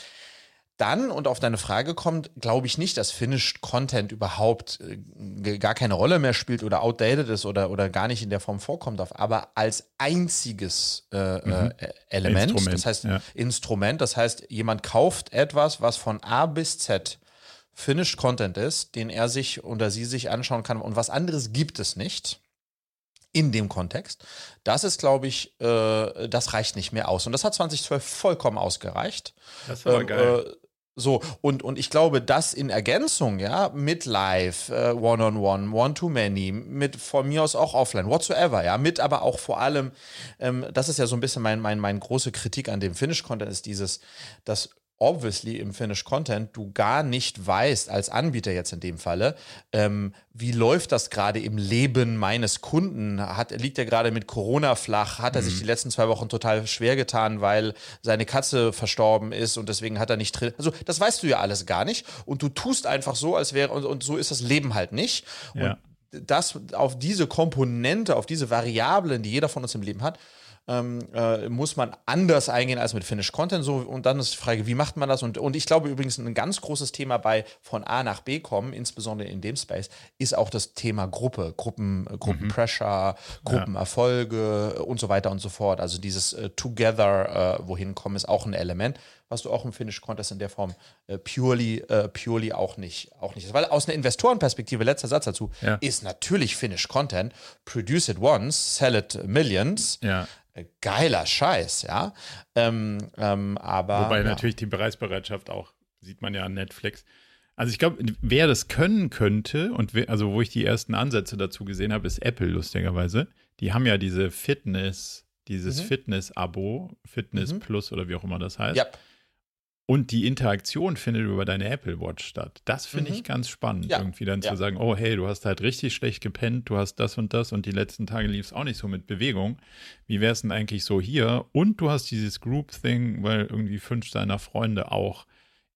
dann und auf deine Frage kommt, glaube ich nicht, dass Finished Content überhaupt äh, gar keine Rolle mehr spielt oder outdated ist oder, oder gar nicht in der Form vorkommt, auf, aber als einziges äh, mhm. äh, Element, Instrument, das heißt ja. Instrument, das heißt, jemand kauft etwas, was von A bis Z Finished Content ist, den er sich oder sie sich anschauen kann und was anderes gibt es nicht in dem Kontext. Das ist, glaube ich, äh, das reicht nicht mehr aus. Und das hat 2012 vollkommen ausgereicht. Das war ähm, geil. Äh, so, und, und ich glaube, das in Ergänzung, ja, mit Live, äh, One-on-One, One-to-Many, mit von mir aus auch offline, whatsoever, ja, mit aber auch vor allem, ähm, das ist ja so ein bisschen mein, mein, mein große Kritik an dem Finish-Content, ist dieses, dass obviously im Finished Content du gar nicht weißt, als Anbieter jetzt in dem Falle, ähm, wie läuft das gerade im Leben meines Kunden? Hat, liegt er gerade mit Corona flach? Hat er mhm. sich die letzten zwei Wochen total schwer getan, weil seine Katze verstorben ist und deswegen hat er nicht drin. Also, das weißt du ja alles gar nicht. Und du tust einfach so, als wäre, und, und so ist das Leben halt nicht. Ja. Und das auf diese Komponente, auf diese Variablen, die jeder von uns im Leben hat, ähm, äh, muss man anders eingehen als mit Finished Content. So, und dann ist die Frage, wie macht man das? Und, und ich glaube übrigens, ein ganz großes Thema bei von A nach B kommen, insbesondere in dem Space, ist auch das Thema Gruppe, Gruppen, äh, Gruppenpressure, mhm. Gruppenerfolge ja. und so weiter und so fort. Also dieses äh, Together, äh, wohin kommen, ist auch ein Element was du auch im Finish Contest in der Form äh, purely, äh, purely auch nicht, auch nicht. Weil aus einer Investorenperspektive, letzter Satz dazu, Ja. ist natürlich Finish Content, produce it once, sell it millions. Ja. Äh, Geiler Scheiß, ja. Ähm, ähm, aber Wobei ja. natürlich die Preisbereitschaft auch, sieht man ja an Netflix. Also ich glaube, wer das können könnte und wer, also wo ich die ersten Ansätze dazu gesehen habe, ist Apple lustigerweise. Die haben ja diese Fitness, dieses Mhm. Fitness-Abo, Fitness Mhm. Plus oder wie auch immer das heißt. Ja, Und die Interaktion findet über deine Apple Watch statt. Das finde Mhm. ich ganz spannend, Ja, irgendwie dann ja. zu sagen, oh hey, du hast halt richtig schlecht gepennt, du hast das und das und die letzten Tage lief es auch nicht so mit Bewegung. Wie wäre es denn eigentlich so hier? Und du hast dieses Group-Thing, weil irgendwie fünf deiner Freunde auch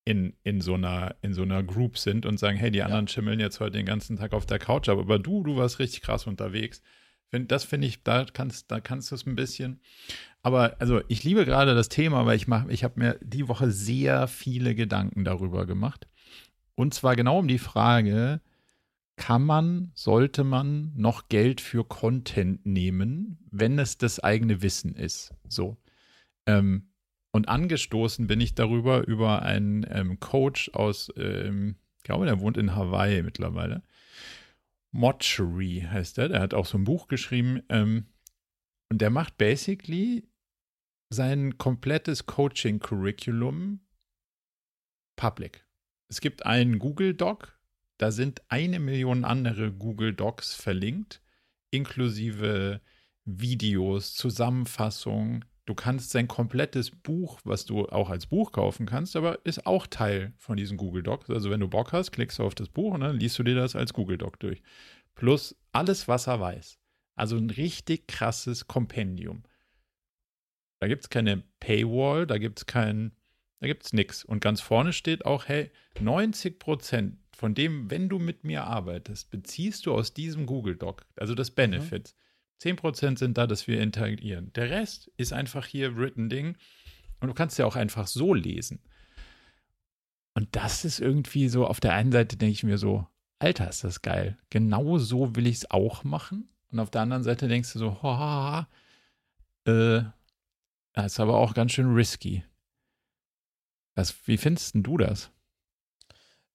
in, in, so einer, in so einer Group sind und sagen, hey, die anderen schimmeln jetzt heute den ganzen Tag auf der Couch, aber, aber du, du warst richtig krass unterwegs. Find, das finde ich, da kannst, da kannst du es ein bisschen. Aber also ich liebe gerade das Thema, weil ich ich habe mir die Woche sehr viele Gedanken darüber gemacht. Und zwar genau um die Frage, kann man, sollte man noch Geld für Content nehmen, wenn es das eigene Wissen ist? So. Ähm, und angestoßen bin ich darüber über einen ähm, Coach aus, ähm, ich glaube, der wohnt in Hawaii mittlerweile. Mochery heißt der. Der hat auch so ein Buch geschrieben. Ähm, und der macht basically sein komplettes Coaching-Curriculum public. Es gibt einen Google Doc, da sind eine Million andere Google Docs verlinkt, inklusive Videos, Zusammenfassungen. Du kannst sein komplettes Buch, was du auch als Buch kaufen kannst, aber ist auch Teil von diesen Google Docs. Also wenn du Bock hast, klickst du auf das Buch und dann liest du dir das als Google Doc durch. Plus alles, was er weiß. Also ein richtig krasses Kompendium. Da gibt es keine Paywall, da gibt es kein, da gibt es nichts. Und ganz vorne steht auch, hey, 90 Prozent von dem, wenn du mit mir arbeitest, beziehst du aus diesem Google Doc, also das Benefits. 10 Prozent sind da, dass wir interagieren. Der Rest ist einfach hier written Ding. Und du kannst ja auch einfach so lesen. Und das ist irgendwie so, auf der einen Seite denke ich mir so, Alter, ist das geil. Genau so will ich es auch machen. Und auf der anderen Seite denkst du so, haha, äh, das ist aber auch ganz schön risky. Das, wie findest du das?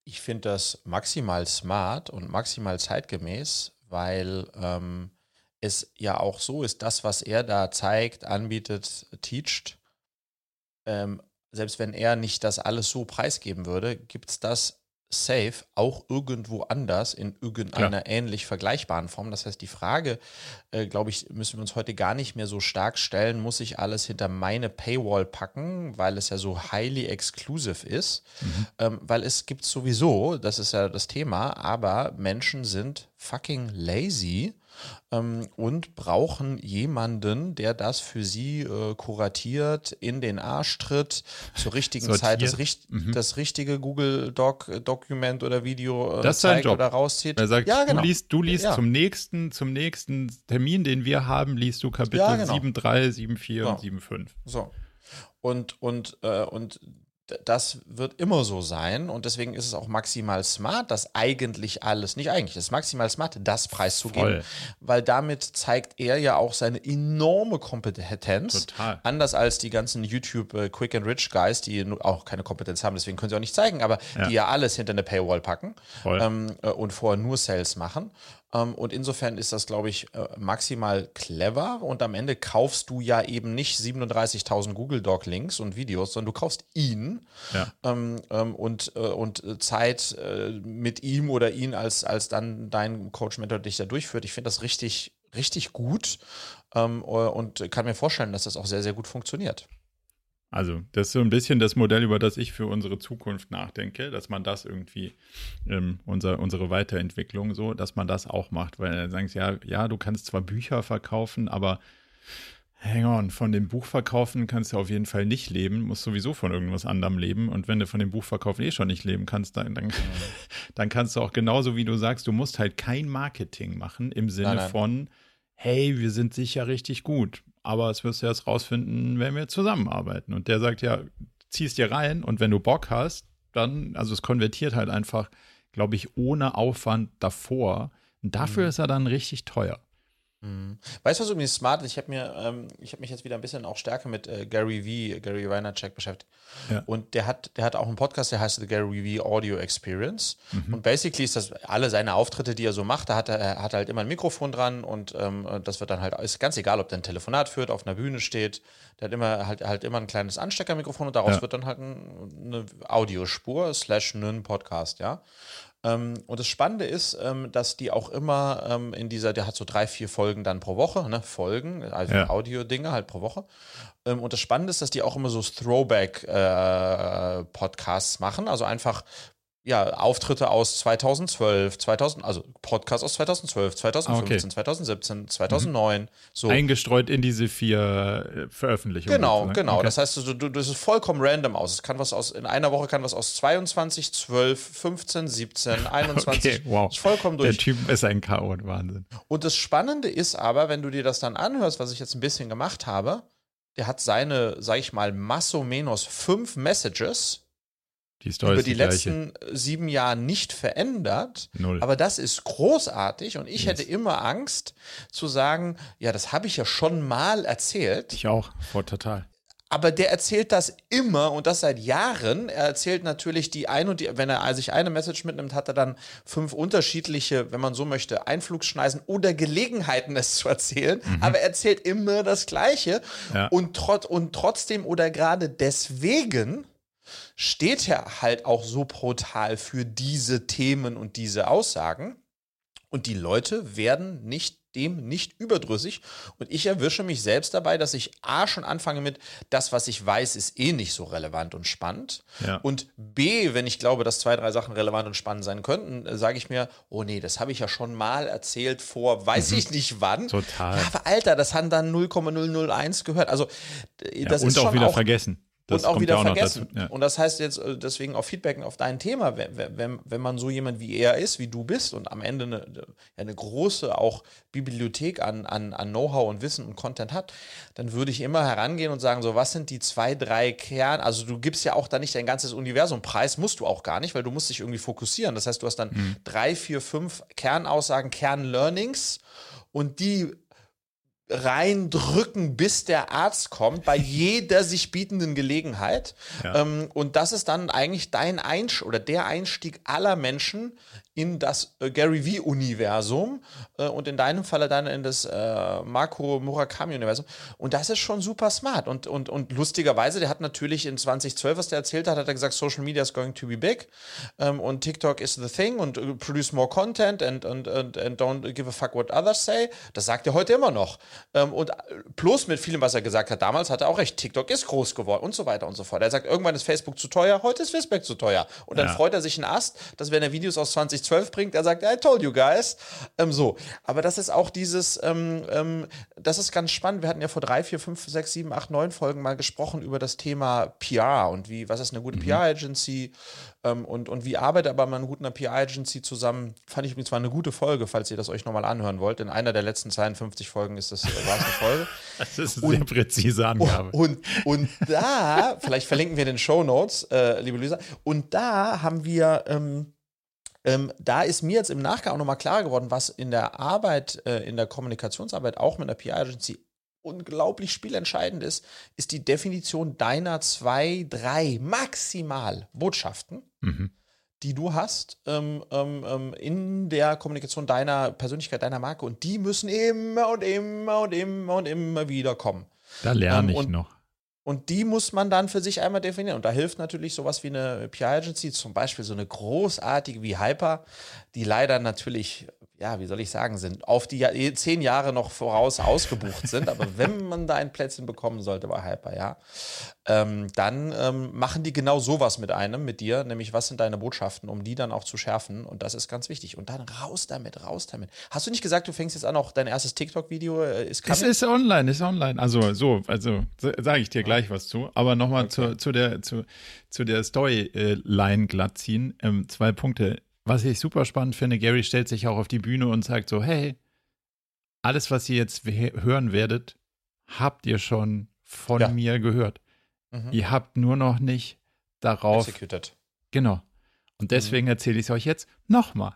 Ich finde das maximal smart und maximal zeitgemäß, weil ähm, es ja auch so ist, das, was er da zeigt, anbietet, teacht, ähm, selbst wenn er nicht das alles so preisgeben würde, gibt es das safe auch irgendwo anders in irgendeiner ähnlich vergleichbaren Form. Das heißt, die Frage, äh, glaube ich, müssen wir uns heute gar nicht mehr so stark stellen, muss ich alles hinter meine Paywall packen, weil es ja so highly exclusive ist. Ähm, weil es gibt sowieso, das ist ja das Thema, aber Menschen sind fucking lazy ähm, und brauchen jemanden, der das für sie äh, kuratiert, in den Arsch tritt, zur richtigen Sortiert. Zeit das, richt Mhm. das richtige Google Doc, Dokument oder Video äh, Das ist zeigt Job. oder rauszieht. Er sagt, ja, genau. du liest, du liest Ja. zum nächsten, zum nächsten Termin, den wir haben, liest du Kapitel Ja, genau. 7.3, 7.4 Ja. und 7.5. So. Und, und, äh, und das wird immer so sein und deswegen ist es auch maximal smart, das eigentlich alles, nicht eigentlich, es ist maximal smart, das preiszugeben, weil damit zeigt er ja auch seine enorme Kompetenz. Total. Anders als die ganzen YouTube äh, Quick and Rich Guys, die auch keine Kompetenz haben, deswegen können sie auch nicht zeigen, aber Ja. die ja alles hinter eine Paywall packen ähm, äh, und vorher nur Sales machen. Ähm, und insofern ist das, glaube ich, äh, maximal clever. Und am Ende kaufst du ja eben nicht 37.000 Google Doc Links und Videos, sondern du kaufst ihn Ja. ähm, ähm, und, äh, und äh, Zeit mit ihm oder ihn als, als dann dein Coach-Mentor dich da durchführt. Ich finde das richtig, richtig gut und kann mir vorstellen, dass das auch sehr, sehr gut funktioniert. Also, das ist so ein bisschen das Modell, über das ich für unsere Zukunft nachdenke, dass man das irgendwie, ähm, unser, unsere Weiterentwicklung so, dass man das auch macht, weil dann sagen sie, ja, ja, du kannst zwar Bücher verkaufen, aber hang on, von dem Buchverkaufen kannst du auf jeden Fall nicht leben, musst sowieso von irgendwas anderem leben. Und wenn du von dem Buchverkaufen eh schon nicht leben kannst, dann, dann, dann kannst du auch genauso, wie du sagst, du musst halt kein Marketing machen im Sinne Nein, nein. von, hey, wir sind sicher richtig gut, aber es wirst du erst rausfinden, wenn wir zusammenarbeiten. Und der sagt ja, ziehst dir rein und wenn du Bock hast, dann, also es konvertiert halt einfach, glaube ich, ohne Aufwand davor. Und dafür ist er dann richtig teuer. Mhm. Weißt du, was übrigens smart ist? Ich habe mir, ähm, ich habe mich jetzt wieder ein bisschen auch stärker mit äh, Gary V, Gary Vaynerchuk beschäftigt. Ja. Und der hat, der hat auch einen Podcast, der heißt The Gary V Audio Experience. Und basically ist das alle seine Auftritte, die er so macht, da hat er, er hat halt immer ein Mikrofon dran und ähm, das wird dann halt, ist ganz egal, ob der ein Telefonat führt, auf einer Bühne steht. Der hat immer halt, halt immer ein kleines Ansteckermikrofon und daraus Ja. wird dann halt ein, eine Audiospur slash einen Podcast, ja. Ähm, und das Spannende ist, ähm, dass die auch immer ähm, in dieser, der hat so drei, vier Folgen dann pro Woche, ne, Folgen, also Ja. Audio-Dinge halt pro Woche. Und das Spannende ist, dass die auch immer so Throwback-Podcasts machen, also einfach ja, Auftritte aus 2012, 2000, also Podcast aus 2012, 2015, Ah, okay. 2017, 2009, so. Eingestreut in diese vier äh, Veröffentlichungen. Genau, sozusagen. genau. Okay. Das heißt, du, du, das ist vollkommen random aus. Es kann was aus, in einer Woche kann was aus 22, 12, 15, 17, 21. Okay, wow. Ist vollkommen Der durch. Typ ist ein K.O. Wahnsinn. Und das Spannende ist aber, wenn du dir das dann anhörst, was ich jetzt ein bisschen gemacht habe, der hat seine, sag ich mal, masso menos fünf Messages Die Story über die die letzten äh, sieben Jahre nicht verändert. Null. Aber das ist großartig und ich Yes. hätte immer Angst zu sagen, ja, das habe ich ja schon mal erzählt. ich auch, vor total. Aber der erzählt das immer und das seit Jahren. Er erzählt natürlich die ein und die, wenn er sich eine Message mitnimmt, hat er dann fünf unterschiedliche, wenn man so möchte, Einflugschneisen oder Gelegenheiten, es zu erzählen. Aber er erzählt immer das Gleiche. Ja. Und, trot, und trotzdem oder gerade deswegen steht er halt auch so brutal für diese Themen und diese Aussagen. Und die Leute werden nicht dem nicht überdrüssig. Und ich erwische mich selbst dabei, dass ich A schon anfange mit, das, was ich weiß, ist eh nicht so relevant und spannend. Ja. Und B, wenn ich glaube, dass zwei, drei Sachen relevant und spannend sein könnten, äh, sage ich mir, oh nee, das habe ich ja schon mal erzählt vor, weiß ich nicht wann. Mhm. Total. Ja, aber Alter, das haben dann 0,001 gehört. Also äh, Ja, das und ist auch schon wieder auch vergessen. Das und auch wieder ja auch vergessen. dazu. Ja. Und das heißt jetzt äh, deswegen auch Feedback auf dein Thema, wenn, wenn, wenn man so jemand wie er ist, wie du bist und am Ende eine, ja, eine große auch Bibliothek an, an, an Know-how und Wissen und Content hat, dann würde ich immer herangehen und sagen, so was sind die zwei, drei Kern, also du gibst ja auch da nicht dein ganzes Universum preis, musst du auch gar nicht, weil du musst dich irgendwie fokussieren. Das heißt, du hast dann Mhm. drei, vier, fünf Kernaussagen, Kernlearnings und die reindrücken, bis der Arzt kommt, bei jeder sich bietenden Gelegenheit. Ja. Ähm, und das ist dann eigentlich dein Einstieg oder der Einstieg aller Menschen in das äh, Gary V-Universum äh, und in deinem Falle dann in das äh, Marco Murakami-Universum. Und das ist schon super smart. Und, und, und lustigerweise, der hat natürlich in 2012, was der erzählt hat, hat er gesagt, Social Media is going to be big ähm, und TikTok is the thing und äh, produce more content and, and, and, and don't give a fuck what others say. Das sagt er heute immer noch. Ähm, und äh, plus mit vielem, was er gesagt hat, damals hat er auch recht, TikTok ist groß geworden und so weiter und so fort. Er sagt, irgendwann ist Facebook zu teuer, heute ist Facebook zu teuer. Und dann Ja. freut er sich einen Ast, dass wenn er Videos aus 2012 bringt, er sagt, I told you guys. Ähm, so. Aber das ist auch dieses, ähm, ähm, das ist ganz spannend. Wir hatten ja vor drei, vier, fünf, sechs, sieben, acht, neun Folgen mal gesprochen über das Thema PR und wie, was ist eine gute PR-Agency ähm, und, und wie arbeitet aber man gut einer PR-Agency zusammen. Fand ich übrigens mal eine gute Folge, falls ihr das euch nochmal anhören wollt. In einer der letzten 52 Folgen ist das, äh, war es eine Folge. Das ist eine sehr präzise Angabe. Und, und da, vielleicht verlinken wir in den Show Notes, äh, liebe Lisa, und da haben wir, ähm, ähm, da ist mir jetzt im Nachgang auch nochmal klar geworden, was in der Arbeit, äh, in der Kommunikationsarbeit auch mit einer PR-Agency unglaublich spielentscheidend ist, ist die Definition deiner zwei, drei maximal Botschaften Mhm. die du hast ähm, ähm, ähm, in der Kommunikation deiner Persönlichkeit, deiner Marke. Und die müssen immer und immer und immer und immer wieder kommen. Da lerne Ähm, ich noch. Und die muss man dann für sich einmal definieren. Und da hilft natürlich sowas wie eine PR-Agency, zum Beispiel so eine großartige wie Hyper, die leider natürlich, ja, wie soll ich sagen, sind, auf die Ja- eh zehn Jahre noch voraus ausgebucht sind. Aber wenn man da ein Plätzchen bekommen sollte bei Hyper, ja, ähm, dann ähm, machen die genau sowas mit einem, mit dir, nämlich was sind deine Botschaften, um die dann auch zu schärfen. Und das ist ganz wichtig. Und dann raus damit, raus damit. Hast du nicht gesagt, du fängst jetzt an, auch dein erstes TikTok-Video äh, ist Es ist online, ist online. Also so, also sage ich dir gleich was zu. Aber nochmal zu, zu der, zu, zu der Storyline glatt ziehen. Ähm, zwei Punkte. Was ich super spannend finde, Gary stellt sich auch auf die Bühne und sagt so, hey, alles, was ihr jetzt hören werdet, habt ihr schon von Ja. mir gehört. Mhm. Ihr habt nur noch nicht darauf Executed. Genau. Und deswegen erzähle ich es euch jetzt nochmal.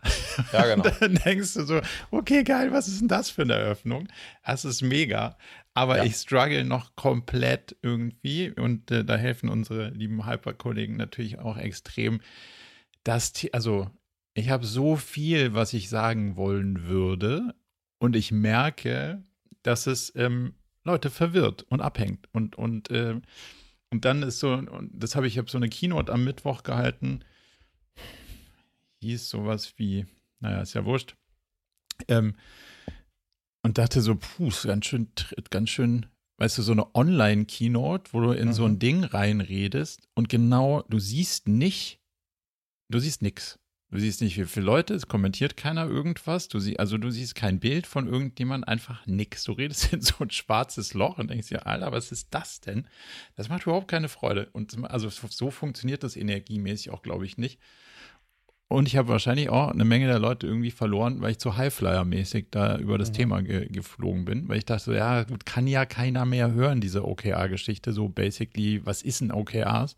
Ja, genau. Dann denkst du so, okay, geil, was ist denn das für eine Eröffnung? Das ist mega. Aber Ja. ich struggle noch komplett irgendwie und äh, da helfen unsere lieben Hyper-Kollegen natürlich auch extrem. Das, also ich habe so viel, was ich sagen wollen würde und ich merke, dass es ähm, Leute verwirrt und abhängt. Und, und, äh, und dann ist so, und das habe ich, ich habe so eine Keynote am Mittwoch gehalten, hieß sowas wie, naja, ist ja wurscht. Ähm, und dachte so, puh, ganz schön, ganz schön, weißt du, so eine Online-Keynote, wo du in so ein Mhm. Ding reinredest und genau, du siehst nicht, du siehst nix. Du siehst nicht, wie viele Leute, es kommentiert keiner irgendwas. Du sie, also du siehst kein Bild von irgendjemand, einfach nix. Du redest in so ein schwarzes Loch und denkst dir, Alter, was ist das denn? Das macht überhaupt keine Freude. Und also so funktioniert das energiemäßig auch, glaube ich, nicht. Und ich habe wahrscheinlich auch eine Menge der Leute irgendwie verloren, weil ich zu Highflyer-mäßig da über das Mhm. Thema ge geflogen bin, weil ich dachte, so, ja, gut, kann ja keiner mehr hören, diese OKR-Geschichte, so basically, was ist ein OKRs?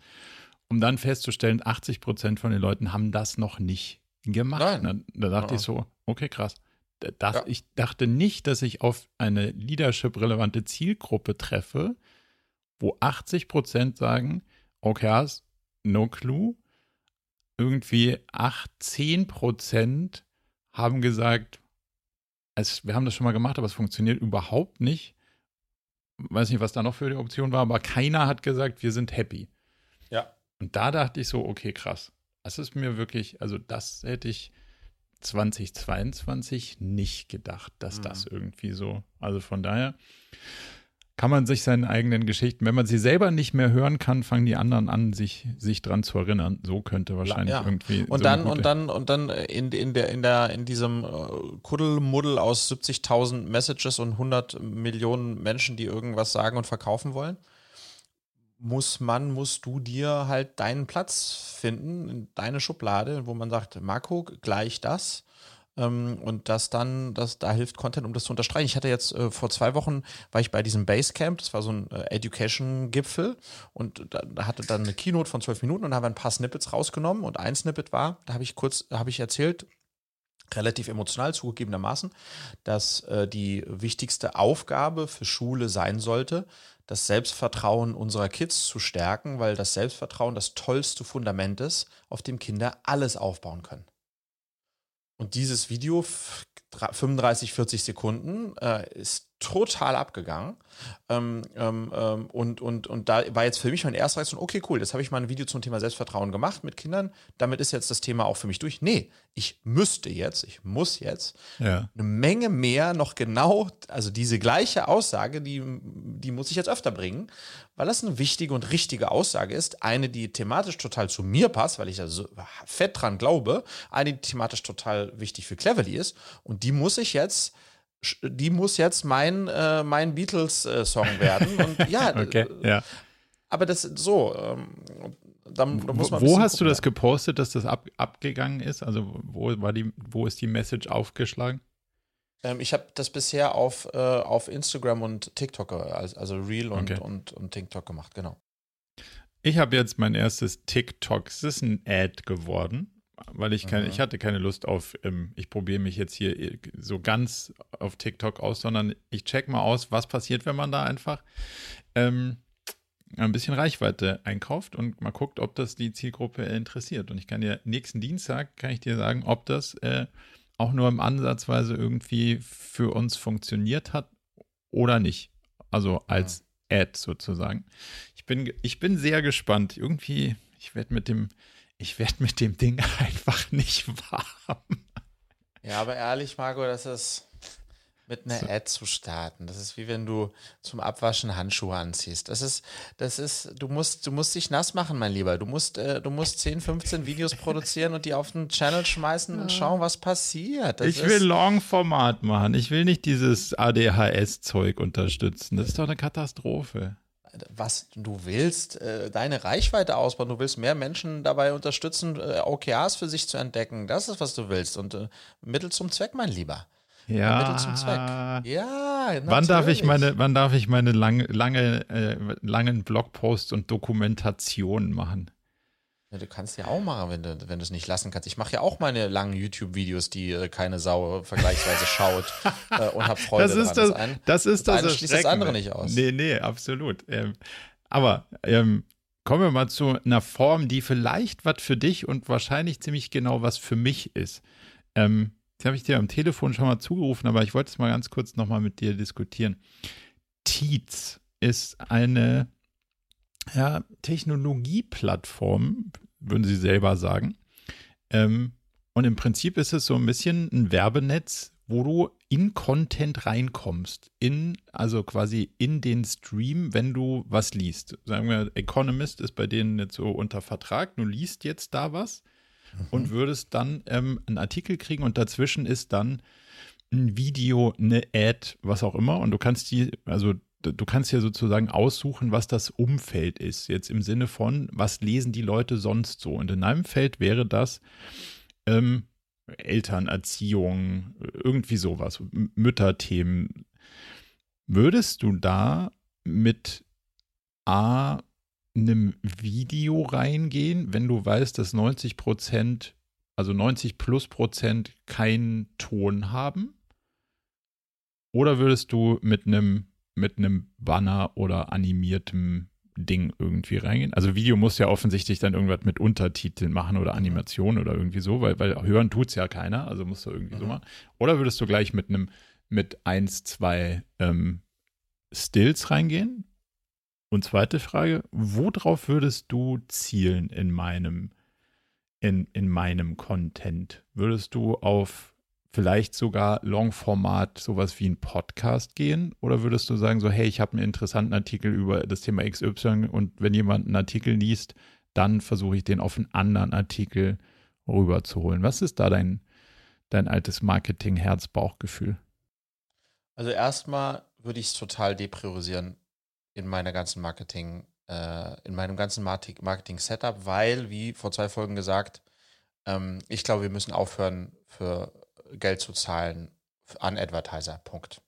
Um dann festzustellen, 80 Prozent von den Leuten haben das noch nicht gemacht. Nein. Da, da dachte Ja. ich so, okay, krass. Das, Ja. Ich dachte nicht, dass ich auf eine leadership-relevante Zielgruppe treffe, wo 80 Prozent sagen, OKRs, no clue. Irgendwie 8, 10 Prozent haben gesagt, es, wir haben das schon mal gemacht, aber es funktioniert überhaupt nicht. Weiß nicht, was da noch für die Option war, aber keiner hat gesagt, wir sind happy. Und da dachte ich so, okay, krass. Das ist mir wirklich, also das hätte ich 2022 nicht gedacht, dass Mhm. das irgendwie so, also von daher kann man sich seinen eigenen Geschichten, wenn man sie selber nicht mehr hören kann, fangen die anderen an, sich, sich dran zu erinnern. So könnte wahrscheinlich Ja. irgendwie. Und so dann, und dann, und dann in, in der, in der, in diesem äh, Kuddelmuddel aus 70.000 Messages und 100 Millionen Menschen, die irgendwas sagen und verkaufen wollen, muss man, musst du dir halt deinen Platz finden, in deine Schublade, wo man sagt, Marco, gleich das. Ähm, und das dann, das, da hilft Content, um das zu unterstreichen. Ich hatte jetzt äh, vor zwei Wochen, war ich bei diesem Basecamp, das war so ein äh, Education-Gipfel und da, da hatte dann eine Keynote von zwölf Minuten und haben ein paar Snippets rausgenommen und ein Snippet war, da habe ich kurz, habe ich erzählt, relativ emotional zugegebenermaßen, dass äh, die wichtigste Aufgabe für Schule sein sollte, das Selbstvertrauen unserer Kids zu stärken, weil das Selbstvertrauen das tollste Fundament ist, auf dem Kinder alles aufbauen können. Und dieses Video, f- dra- 35, 40 Sekunden, äh, ist total abgegangen. Ähm, ähm, ähm, und, und, und da war jetzt für mich mein erster Reaktion, okay, cool, jetzt habe ich mal ein Video zum Thema Selbstvertrauen gemacht mit Kindern. Damit ist jetzt das Thema auch für mich durch. Nee, ich müsste jetzt, ich muss jetzt ja. eine Menge mehr noch genau, also diese gleiche Aussage, die, die muss ich jetzt öfter bringen, weil das eine wichtige und richtige Aussage ist. Eine, die thematisch total zu mir passt, weil ich da so fett dran glaube. Eine, die thematisch total wichtig für Cleverly ist. Und die muss ich jetzt, die muss jetzt mein, äh, mein Beatles-Song werden. Und ja, Okay, äh, ja. aber das ist so. Ähm, dann, dann muss Wo, man wo hast du gucken, das ja. gepostet, dass das ab, abgegangen ist? Also wo war die, wo ist die Message aufgeschlagen? Ähm, ich habe das bisher auf, äh, auf Instagram und TikTok, äh, also, Reel und, Okay. und, und TikTok gemacht, genau. Ich habe jetzt mein erstes TikTok. Es ist ein Ad geworden, weil ich keine, Mhm. ich hatte keine Lust auf, ähm, ich probiere mich jetzt hier äh, so ganz auf TikTok aus, sondern ich check mal aus, was passiert, wenn man da einfach ähm, ein bisschen Reichweite einkauft und mal guckt, ob das die Zielgruppe interessiert. Und ich kann dir nächsten Dienstag kann ich dir sagen, ob das äh, auch nur im Ansatzweise irgendwie für uns funktioniert hat oder nicht. Also als Ad sozusagen. Ich bin, ich bin sehr gespannt. Irgendwie, ich werde mit dem, ich werde mit dem Ding einfach nicht warm. Ja, aber ehrlich, Marco, das ist mit einer So. Ad zu starten. Das ist wie wenn du zum Abwaschen Handschuhe anziehst. Das ist, das ist, du musst, du musst dich nass machen, mein Lieber. Du musst, äh, du musst 10, 15 Videos produzieren und die auf den Channel schmeißen und schauen, was passiert. Das ich ist, will Long-Format machen. Ich will nicht dieses ADHS-Zeug unterstützen. Das ist doch eine Katastrophe. Was du willst, äh, deine Reichweite ausbauen. Du willst mehr Menschen dabei unterstützen, äh, OKRs für sich zu entdecken. Das ist, was du willst. Und äh, Mittel zum Zweck, mein Lieber. Ja. Mittel zum Zweck. Ja, Wann darf ich natürlich. meine, wann darf ich meine lang, lange, äh, langen Blogposts und Dokumentationen machen? Ja, du kannst ja auch machen, wenn du wenn du es nicht lassen kannst. Ich mache ja auch meine langen YouTube-Videos, die äh, keine Sau vergleichsweise schaut äh, und habe Freude das ist dran. Das, ein, das ist das, das schließt das andere nicht aus. Nee, nee, absolut. Ähm, aber ähm, kommen wir mal zu einer Form, die vielleicht was für dich und wahrscheinlich ziemlich genau was für mich ist. Ähm, jetzt habe ich dir am Telefon schon mal zugerufen, aber ich wollte es mal ganz kurz nochmal mit dir diskutieren. Tietz ist eine ja, Technologieplattform, würden sie selber sagen. Ähm, und im Prinzip ist es so ein bisschen ein Werbenetz, wo du in Content reinkommst, in, also quasi in den Stream, wenn du was liest. Sagen wir, Economist ist bei denen jetzt so unter Vertrag, du liest jetzt da was mhm. und würdest dann ähm, einen Artikel kriegen und dazwischen ist dann ein Video, eine Ad, was auch immer. Und du kannst die, also du kannst ja sozusagen aussuchen, was das Umfeld ist. Jetzt im Sinne von, was lesen die Leute sonst so? Und in einem Feld wäre das ähm, Elternerziehung, irgendwie sowas, Mütterthemen. Würdest du da mit A einem Video reingehen, wenn du weißt, dass 90 Prozent, also 90 plus Prozent keinen Ton haben? Oder würdest du mit einem mit einem Banner oder animiertem Ding irgendwie reingehen? Also Video muss ja offensichtlich dann irgendwas mit Untertiteln machen oder mhm. Animation oder irgendwie so, weil, weil hören tut es ja keiner, also musst du irgendwie mhm. so machen. Oder würdest du gleich mit einem, mit eins, zwei ähm, Stills reingehen? Und zweite Frage, worauf würdest du zielen in meinem, in, in meinem Content? Würdest du auf vielleicht sogar Longformat, sowas wie ein Podcast gehen? Oder würdest du sagen, so, hey, ich habe einen interessanten Artikel über das Thema XY und wenn jemand einen Artikel liest, dann versuche ich den auf einen anderen Artikel rüberzuholen. Was ist da dein, dein altes Marketing-Herz-Bauchgefühl? Also erstmal würde ich es total depriorisieren in meiner ganzen Marketing, äh, in meinem ganzen Marketing-Setup, weil, wie vor zwei Folgen gesagt, ähm, ich glaube, wir müssen aufhören, für Geld zu zahlen an Advertiser. Punkt.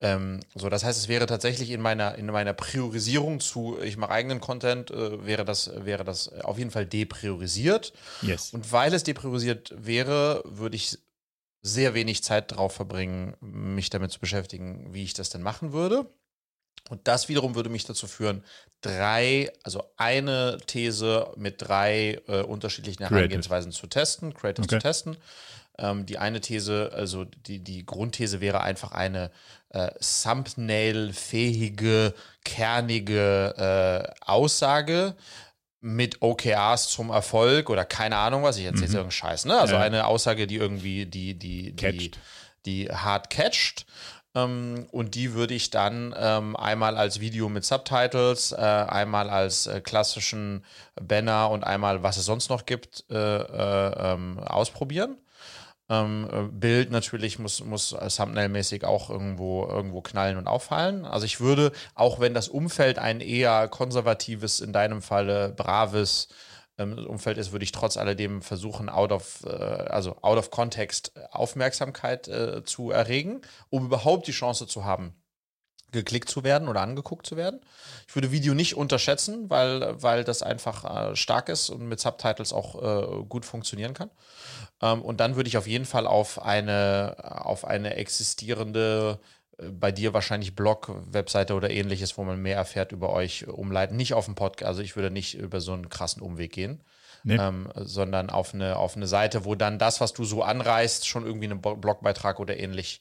Ähm, so, das heißt, es wäre tatsächlich in meiner, in meiner Priorisierung zu, ich mache eigenen Content, äh, wäre, das, wäre das auf jeden Fall depriorisiert. Yes. Und weil es depriorisiert wäre, würde ich sehr wenig Zeit darauf verbringen, mich damit zu beschäftigen, wie ich das denn machen würde. Und das wiederum würde mich dazu führen, drei, also eine These mit drei äh, unterschiedlichen Herangehensweisen zu testen, Creative okay. zu testen. Ähm, die eine These, also die, die Grundthese wäre einfach eine äh, Thumbnail-fähige, kernige äh, Aussage mit OKRs zum Erfolg oder keine Ahnung was, ich erzähle mhm. irgendeinen Scheiß, ne? Also ja. eine Aussage, die irgendwie die, die, die, die hart catcht. Ähm, und die würde ich dann ähm, einmal als Video mit Subtitles, äh, einmal als äh, klassischen Banner und einmal, was es sonst noch gibt, äh, äh ähm, ausprobieren. Ähm, äh, Bild natürlich muss, muss Thumbnail-mäßig auch irgendwo, irgendwo knallen und auffallen. Also ich würde, auch wenn das Umfeld ein eher konservatives, in deinem Falle braves ähm, Umfeld ist, würde ich trotz alledem versuchen, out of, äh, also out of context Aufmerksamkeit äh, zu erregen, um überhaupt die Chance zu haben, geklickt zu werden oder angeguckt zu werden. Ich würde Video nicht unterschätzen, weil, weil das einfach äh, stark ist und mit Subtitles auch äh, gut funktionieren kann. Ähm, und dann würde ich auf jeden Fall auf eine, auf eine existierende äh, bei dir wahrscheinlich Blog, Webseite oder ähnliches, wo man mehr erfährt über euch, umleiten. Nicht auf dem Podcast, also ich würde nicht über so einen krassen Umweg gehen, nee. ähm, sondern auf eine, auf eine Seite, wo dann das, was du so anreißt, schon irgendwie einen Blogbeitrag oder ähnlich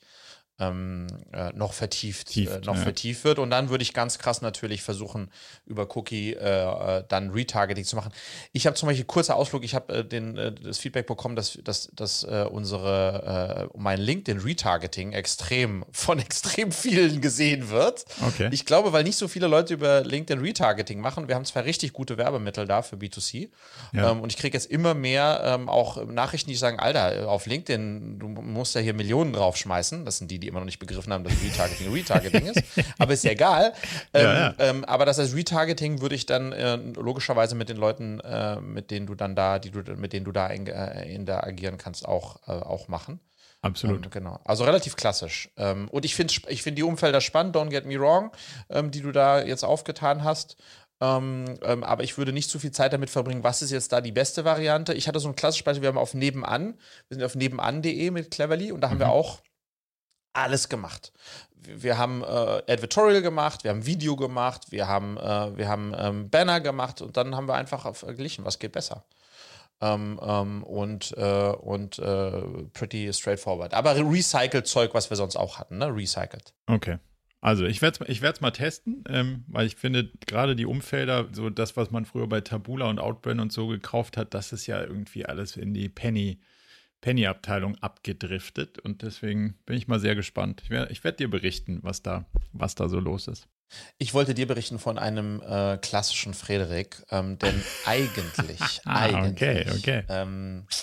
ähm, äh, noch vertieft, Tieft, äh, noch ja. vertieft wird. Und dann würde ich ganz krass natürlich versuchen, über Cookie äh, äh dann Retargeting zu machen. Ich habe zum Beispiel kurzer Ausflug, ich habe äh, den, äh, das Feedback bekommen, dass, dass, dass unsere mein LinkedIn Retargeting extrem von extrem vielen gesehen wird. Okay. Ich glaube, weil nicht so viele Leute über LinkedIn Retargeting machen. Wir haben zwei richtig gute Werbemittel da für B2C. Ja. Ähm, und ich kriege jetzt immer mehr ähm, auch Nachrichten, die sagen, Alter, auf LinkedIn, du musst ja hier Millionen draufschmeißen. Das sind die, die immer noch nicht begriffen haben, dass Retargeting Retargeting ist. Aber ist ja egal. Ähm, ja, ja. Ähm, aber das als Retargeting würde ich dann äh, logischerweise mit den Leuten, äh, mit denen du dann da, die du, mit denen du da in, äh, interagieren kannst, auch, äh, auch machen. Absolut. Ähm, genau. Also relativ klassisch. Ähm, und ich finde ich find die Umfelder spannend, don't get me wrong, ähm, die du da jetzt aufgetan hast. Ähm, ähm, aber ich würde nicht zu viel Zeit damit verbringen, was ist jetzt da die beste Variante. Ich hatte so ein klassisches Beispiel, wir haben auf nebenan, wir sind auf nebenan.de mit Cleverly und da haben wir auch alles gemacht. Wir, haben äh, Advertorial gemacht, wir haben Video gemacht, wir haben, äh, wir haben ähm, Banner gemacht und dann haben wir einfach verglichen, was geht besser. Ähm, ähm, und äh, und äh, pretty straightforward. Aber recycelt Zeug, was wir sonst auch hatten, ne? Recycelt. Okay. Also ich werde es ich mal testen, ähm, weil ich finde, gerade die Umfelder, so das, was man früher bei Tabula und Outbrand und so gekauft hat, das ist ja irgendwie alles in die Penny, Penny-Abteilung abgedriftet. Und deswegen bin ich mal sehr gespannt. Ich, werde dir berichten, was da, was da so los ist. Ich wollte dir berichten von einem äh, klassischen Frederik, ähm, denn eigentlich, ah, eigentlich okay, okay. Ähm, äh,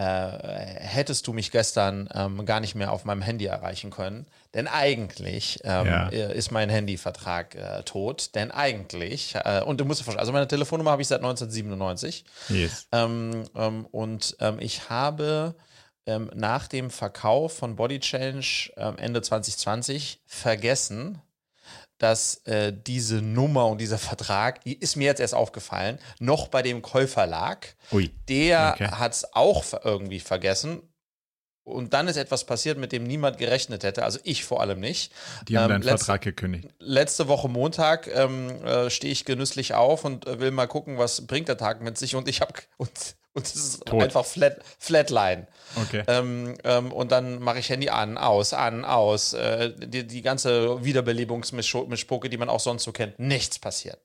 hättest du mich gestern ähm, gar nicht mehr auf meinem Handy erreichen können. Denn eigentlich ähm, ja. Äh, ist mein Handyvertrag äh, tot. Denn eigentlich, äh, und du musst dir vorstellen, also meine Telefonnummer habe ich seit 1997. Yes. Ähm, ähm und ähm, ich habe ähm, nach dem Verkauf von Body Change Ende 2020 vergessen, dass äh, diese Nummer und dieser Vertrag, ist mir jetzt erst aufgefallen, noch bei dem Käufer lag. Ui. Der okay. hat es auch irgendwie vergessen. Und dann ist etwas passiert, mit dem niemand gerechnet hätte, also ich vor allem nicht. Die haben ähm, deinen letzte, Vertrag gekündigt. Letzte Woche Montag ähm, äh, stehe ich genüsslich auf und äh, will mal gucken, was bringt der Tag mit sich. Und ich habe und und es ist Tot. einfach flat, Flatline. Okay. Ähm, ähm, und dann mache ich Handy an, aus, an, aus. Äh, die, die ganze Wiederbelebungsmischpoke, die man auch sonst so kennt, nichts passiert.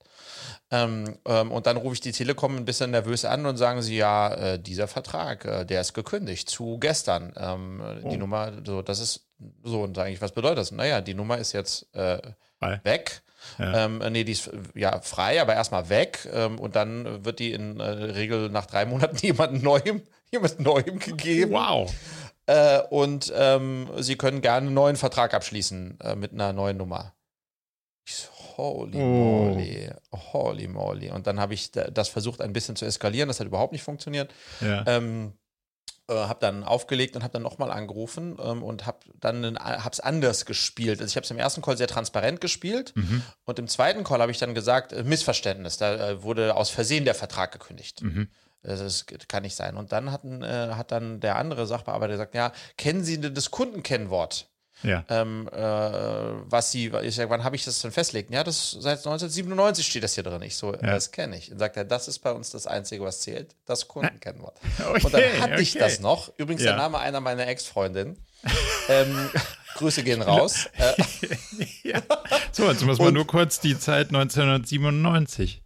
Ähm, ähm, und dann rufe ich die Telekom ein bisschen nervös an und sagen sie, ja, äh, dieser Vertrag, äh, der ist gekündigt zu gestern. Ähm, oh. Die Nummer, so, das ist so. Und sage ich, was bedeutet das? Naja, die Nummer ist jetzt äh, weg. Ja. Ähm, nee, die ist ja frei, aber erstmal weg. Ähm, und dann wird die in äh, Regel nach drei Monaten jemand Neuem, jemand Neuem gegeben. Wow. Äh, und ähm, sie können gerne einen neuen Vertrag abschließen äh, mit einer neuen Nummer. Ich so, holy oh. moly, holy moly. Und dann habe ich das versucht, ein bisschen zu eskalieren. Das hat überhaupt nicht funktioniert. Ja. Ähm, äh, habe dann aufgelegt und habe dann nochmal angerufen ähm, und habe dann hab's anders gespielt. Also ich habe es im ersten Call sehr transparent gespielt mhm. und im zweiten Call habe ich dann gesagt, äh, Missverständnis, da äh, wurde aus Versehen der Vertrag gekündigt. Mhm. Das kann nicht sein. Und dann hatten, äh, hat dann der andere Sachbearbeiter gesagt, ja, kennen Sie das Kundenkennwort? Ja. Ähm, äh, was sie, ich sage, wann habe ich das denn festlegt? Ja, das seit 1997 steht das hier drin. Ich so, ja. das kenne ich. Und sagt er, das ist bei uns das Einzige, was zählt, das Kundenkennwort. Okay, und dann hatte okay. ich das noch. Übrigens ja. der Name einer meiner Ex-Freundinnen. ähm, Grüße gehen raus. ja. So, jetzt muss man nur kurz die Zeit 1997.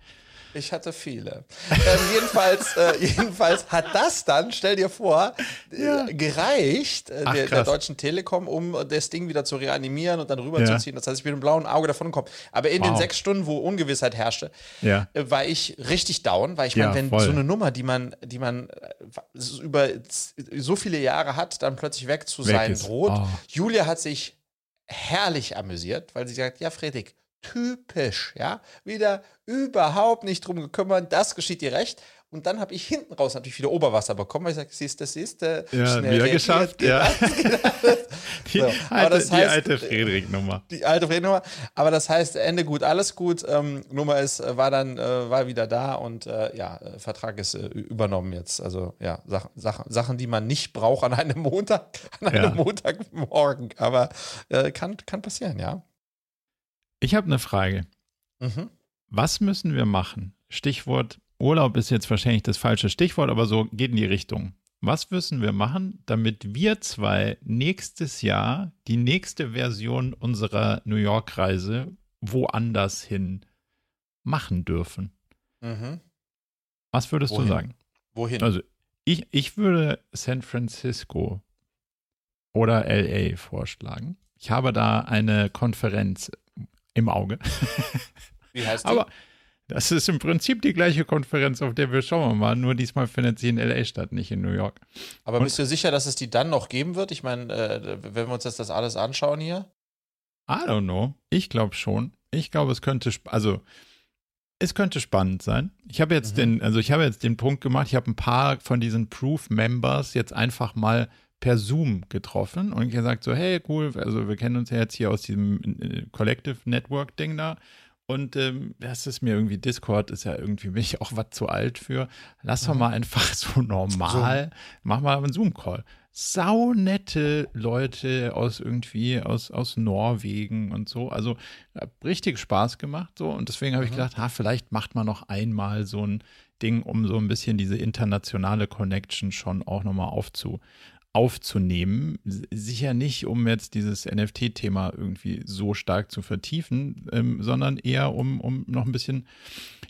Ich hatte viele. ähm, jedenfalls, äh, jedenfalls hat das dann, stell dir vor, äh, ja. gereicht äh, Ach, der, der, Deutschen Telekom, um das Ding wieder zu reanimieren und dann rüberzuziehen. Ja. Das heißt, ich bin mit einem blauen Auge davon gekommen. Aber in wow. den sechs Stunden, wo Ungewissheit herrschte, ja. äh, war ich richtig down, weil ich meine, wenn voll. so eine Nummer, die man, die man äh, über so viele Jahre hat, dann plötzlich weg zu weg sein ist. droht. Oh. Julia hat sich herrlich amüsiert, weil sie sagt, ja, Fredrik, typisch, ja, wieder überhaupt nicht drum gekümmert, das geschieht dir recht. Und dann habe ich hinten raus natürlich wieder Oberwasser bekommen, weil ich sage, siehst du, siehst du, ja, schnell wieder geschafft, ja. die, so. alte, heißt, die alte Friedrich-Nummer. Die alte Friedrich-Nummer. Aber das heißt, Ende gut, alles gut. Ähm, Nummer ist, äh, war dann, äh, war wieder da und äh, ja, äh, Vertrag ist äh, übernommen jetzt. Also ja, Sachen, Sachen, Sachen, die man nicht braucht an einem Montag, an einem ja. Montagmorgen. Aber äh, kann, kann passieren, ja. Ich habe eine Frage. Mhm. Was müssen wir machen? Stichwort Urlaub ist jetzt wahrscheinlich das falsche Stichwort, aber so geht in die Richtung. Was müssen wir machen, damit wir zwei nächstes Jahr die nächste Version unserer New York-Reise woanders hin machen dürfen? Mhm. Was würdest Wohin? du sagen? Wohin? Also ich, ich würde San Francisco oder LA vorschlagen. Ich habe da eine Konferenz im Auge. Wie heißt die? Aber das ist im Prinzip die gleiche Konferenz, auf der wir schauen mal. Nur diesmal findet sie in LA statt, nicht in New York. Aber Und, bist du sicher, dass es die dann noch geben wird? Ich meine, äh, wenn wir uns jetzt das alles anschauen hier? I don't know. Ich glaube schon. Ich glaube, es könnte, also es könnte spannend sein. Ich habe jetzt mhm. den, also ich habe jetzt den Punkt gemacht, ich habe ein paar von diesen Proof-Members jetzt einfach mal per Zoom getroffen und gesagt so, hey, cool, also wir kennen uns ja jetzt hier aus diesem äh, Collective Network Ding da Und ähm, das ist mir irgendwie, Discord ist ja irgendwie, bin ich auch was zu alt für. Lass doch mal einfach so normal, Zoom. mach mal einen Zoom-Call. Saunette Leute aus irgendwie, aus, aus Norwegen und so. Also richtig Spaß gemacht so. Und deswegen habe ich gedacht, ha, vielleicht macht man noch einmal so ein Ding, um so ein bisschen diese internationale Connection schon auch nochmal aufzu, aufzunehmen. Sicher nicht, um jetzt dieses NFT-Thema irgendwie so stark zu vertiefen, ähm, sondern eher um, um noch ein bisschen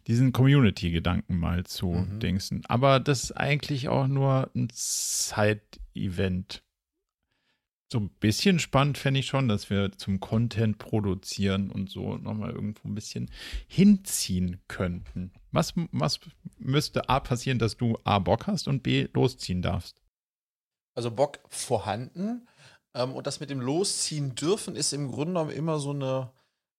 diesen Community-Gedanken mal zu mhm. dingsen. Aber das ist eigentlich auch nur ein Side-Event. So ein bisschen spannend fände ich schon, dass wir zum Content produzieren und so nochmal irgendwo ein bisschen hinziehen könnten. Was, was müsste A passieren, dass du A Bock hast und B losziehen darfst? Also Bock vorhanden. Ähm, und das mit dem Losziehen dürfen ist im Grunde genommen immer so eine,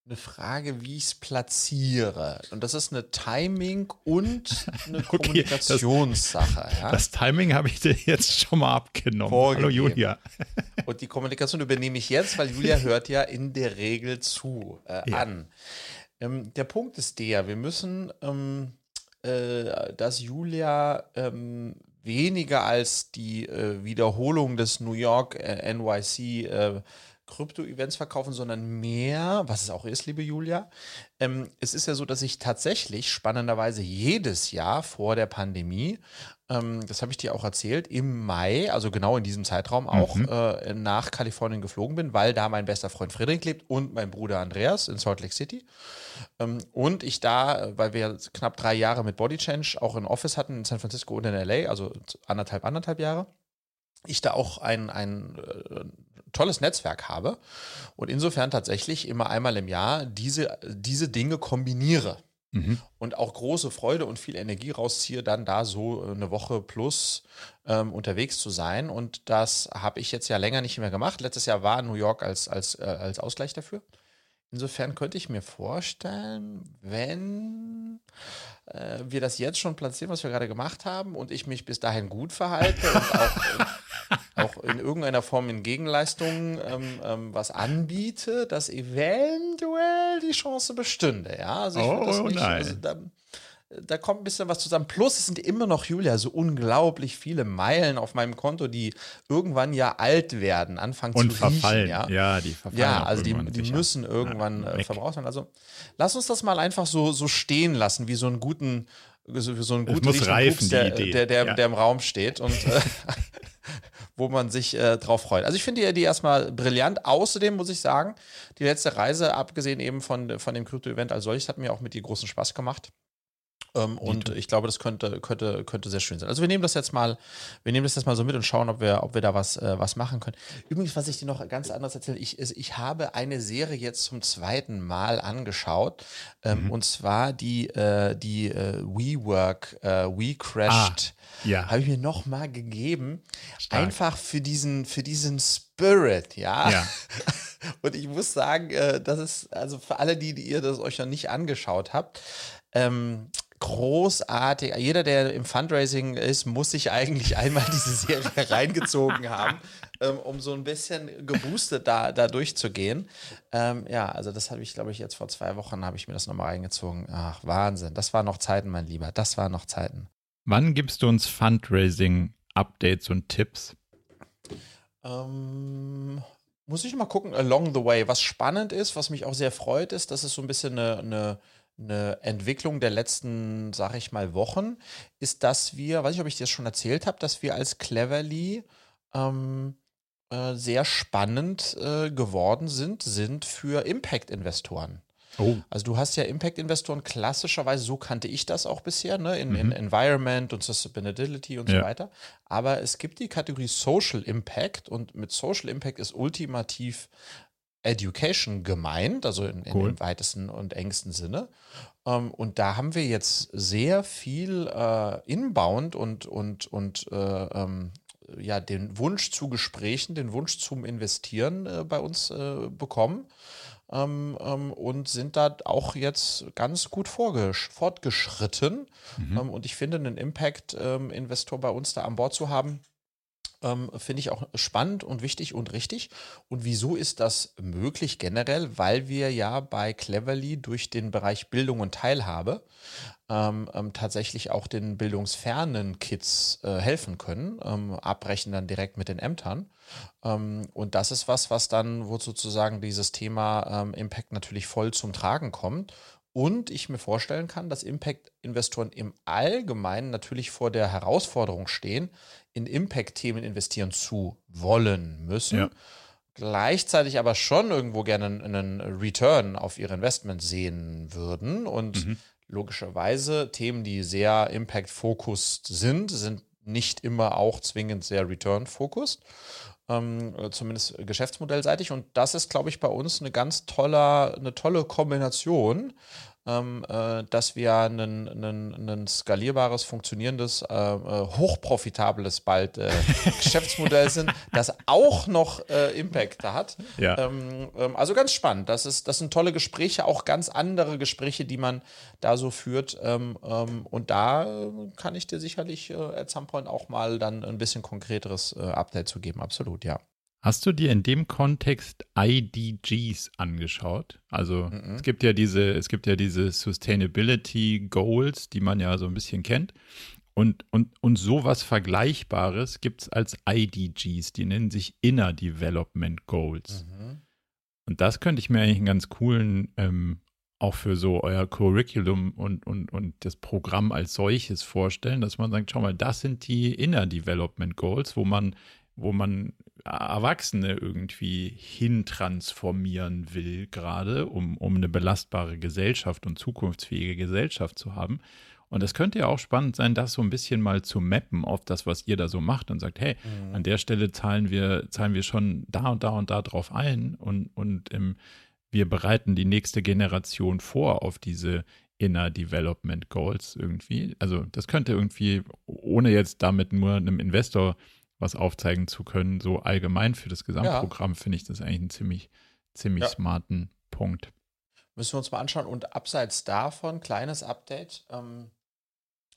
eine Frage, wie ich es platziere. Und das ist eine Timing und eine okay, Kommunikationssache. Das, ja? das Timing habe ich dir jetzt schon mal abgenommen. Vorgegeben. Hallo Julia. Und die Kommunikation übernehme ich jetzt, weil Julia hört ja in der Regel zu äh, ja. an. Ähm, der Punkt ist der, wir müssen, ähm, äh, dass Julia ähm, weniger als die äh, Wiederholung des New York äh, NYC äh, Krypto-Events verkaufen, sondern mehr, was es auch ist, liebe Julia. Ähm, es ist ja so, dass ich tatsächlich spannenderweise jedes Jahr vor der Pandemie, ähm, das habe ich dir auch erzählt, im Mai, also genau in diesem Zeitraum auch mhm. äh, nach Kalifornien geflogen bin, weil da mein bester Freund Friedrich lebt und mein Bruder Andreas in Salt Lake City. Ähm, und ich da, weil wir knapp drei Jahre mit Body Change auch ein Office hatten in San Francisco und in LA, also anderthalb, anderthalb Jahre, ich da auch ein, ein äh, tolles Netzwerk habe und insofern tatsächlich immer einmal im Jahr diese, diese Dinge kombiniere. Mhm. Und auch große Freude und viel Energie rausziehe, dann da so eine Woche plus ähm, unterwegs zu sein. Und das habe ich jetzt ja länger nicht mehr gemacht. Letztes Jahr war New York als, als, äh, als Ausgleich dafür. Insofern könnte ich mir vorstellen, wenn äh, wir das jetzt schon platzieren, was wir gerade gemacht haben, und ich mich bis dahin gut verhalte und auch auch in irgendeiner Form in Gegenleistungen ähm, ähm, was anbiete, dass eventuell die Chance bestünde. Ja, also ich oh, das nicht, nein. Also da, da, kommt ein bisschen was zusammen. Plus es sind immer noch, Julia, so unglaublich viele Meilen auf meinem Konto, die irgendwann ja alt werden, anfangen Und zu verfallen. Riechen, ja? ja, die verfallen. Ja, also die, die müssen irgendwann ja, äh, verbraucht werden. Also lass uns das mal einfach so, so stehen lassen, wie so einen guten so, so einen guten muss reifen, Pups, der, der, der, ja. der, im Raum steht und äh, wo man sich äh, drauf freut. Also ich finde die Idee erstmal brillant. Außerdem muss ich sagen, die letzte Reise, abgesehen eben von, von dem Krypto-Event als solches, hat mir auch mit dir großen Spaß gemacht. Ähm, und ich glaube, das könnte, könnte, könnte sehr schön sein. Also wir nehmen das jetzt mal, wir nehmen das jetzt mal so mit und schauen, ob wir, ob wir da was, äh, was machen können. Übrigens, was ich dir noch ganz anders erzähle, ich, ich habe eine Serie jetzt zum zweiten Mal angeschaut. Ähm, mhm. Und zwar die, äh, die äh, WeWork, äh, WeCrashed. Ah, ja. Habe ich mir noch mal gegeben. Stark. Einfach für diesen, für diesen Spirit, ja. ja. Und ich muss sagen, äh, das ist, also für alle, die, die ihr das euch noch nicht angeschaut habt, ähm, großartig. Jeder, der im Fundraising ist, muss sich eigentlich einmal diese Serie reingezogen haben, ähm, um so ein bisschen geboostet da, da durchzugehen. Ähm, ja, also das habe ich, glaube ich, jetzt vor zwei Wochen habe ich mir das nochmal reingezogen. Ach, Wahnsinn. Das waren noch Zeiten, mein Lieber. Das waren noch Zeiten. Wann gibst du uns Fundraising-Updates und Tipps? Ähm, muss ich mal gucken, along the way. Was spannend ist, was mich auch sehr freut, ist, dass es so ein bisschen eine, eine eine Entwicklung der letzten, sag ich mal, Wochen, ist, dass wir, weiß ich, ob ich dir das schon erzählt habe, dass wir als Cleverly ähm, äh, sehr spannend äh, geworden sind, sind für Impact-Investoren. Oh. Also du hast ja Impact-Investoren klassischerweise, so kannte ich das auch bisher, ne, in, mhm. in Environment und Sustainability und ja. so weiter. Aber es gibt die Kategorie Social Impact und mit Social Impact ist ultimativ Education gemeint, also in, in cool. im weitesten und engsten Sinne. Ähm, und da haben wir jetzt sehr viel äh, inbound und, und, und äh, ähm, ja, den Wunsch zu Gesprächen, den Wunsch zum Investieren äh, bei uns äh, bekommen. Ähm, ähm, und sind da auch jetzt ganz gut fortgeschritten. Mhm. Ähm, und ich finde, einen Impact-Investor bei uns da an Bord zu haben, Ähm, Finde ich auch spannend und wichtig und richtig. Und wieso ist das möglich generell? Weil wir ja bei Cleverly durch den Bereich Bildung und Teilhabe ähm, ähm, tatsächlich auch den bildungsfernen Kids äh, helfen können, ähm, abbrechen dann direkt mit den Ämtern. Ähm, und das ist was, was dann, wo sozusagen dieses Thema ähm, Impact natürlich voll zum Tragen kommt. Und ich mir vorstellen kann, dass Impact-Investoren im Allgemeinen natürlich vor der Herausforderung stehen, in Impact-Themen investieren zu wollen müssen. Ja. Gleichzeitig aber schon irgendwo gerne einen Return auf ihr Investment sehen würden. Und mhm. logischerweise Themen, die sehr Impact-focused sind, sind nicht immer auch zwingend sehr Return-focused. Ähm, zumindest geschäftsmodellseitig. Und das ist, glaube ich, bei uns eine ganz tolle, eine tolle Kombination ähm, äh, dass wir ein skalierbares, funktionierendes, äh, äh, hochprofitables bald äh, Geschäftsmodell sind, das auch noch äh, Impact hat. Ja. Ähm, ähm, also ganz spannend. Das, ist, das sind tolle Gespräche, auch ganz andere Gespräche, die man da so führt. Ähm, ähm, und da kann ich dir sicherlich äh, at some point auch mal dann ein bisschen konkreteres Update zu geben. Absolut, ja. Hast du dir in dem Kontext IDGs angeschaut? Also mhm. es gibt ja diese, es gibt ja diese Sustainability Goals, die man ja so ein bisschen kennt. Und, und, und sowas Vergleichbares gibt es als IDGs, die nennen sich Inner Development Goals. Mhm. Und das könnte ich mir eigentlich einen ganz coolen, ähm, auch für so euer Curriculum und, und, und das Programm als solches vorstellen, dass man sagt, schau mal, das sind die Inner Development Goals, wo man wo man Erwachsene irgendwie hintransformieren will, gerade um, um eine belastbare Gesellschaft und zukunftsfähige Gesellschaft zu haben. Und es könnte ja auch spannend sein, das so ein bisschen mal zu mappen auf das, was ihr da so macht und sagt, hey, mhm. an der Stelle zahlen wir, zahlen wir schon da und da und da drauf ein und, und im, wir bereiten die nächste Generation vor auf diese Inner Development Goals irgendwie. Also das könnte irgendwie, ohne jetzt damit nur einem Investor was aufzeigen zu können. So allgemein für das Gesamtprogramm ja. finde ich das eigentlich einen ziemlich, ziemlich ja. smarten Punkt. Müssen wir uns mal anschauen. Und abseits davon, kleines Update, ähm,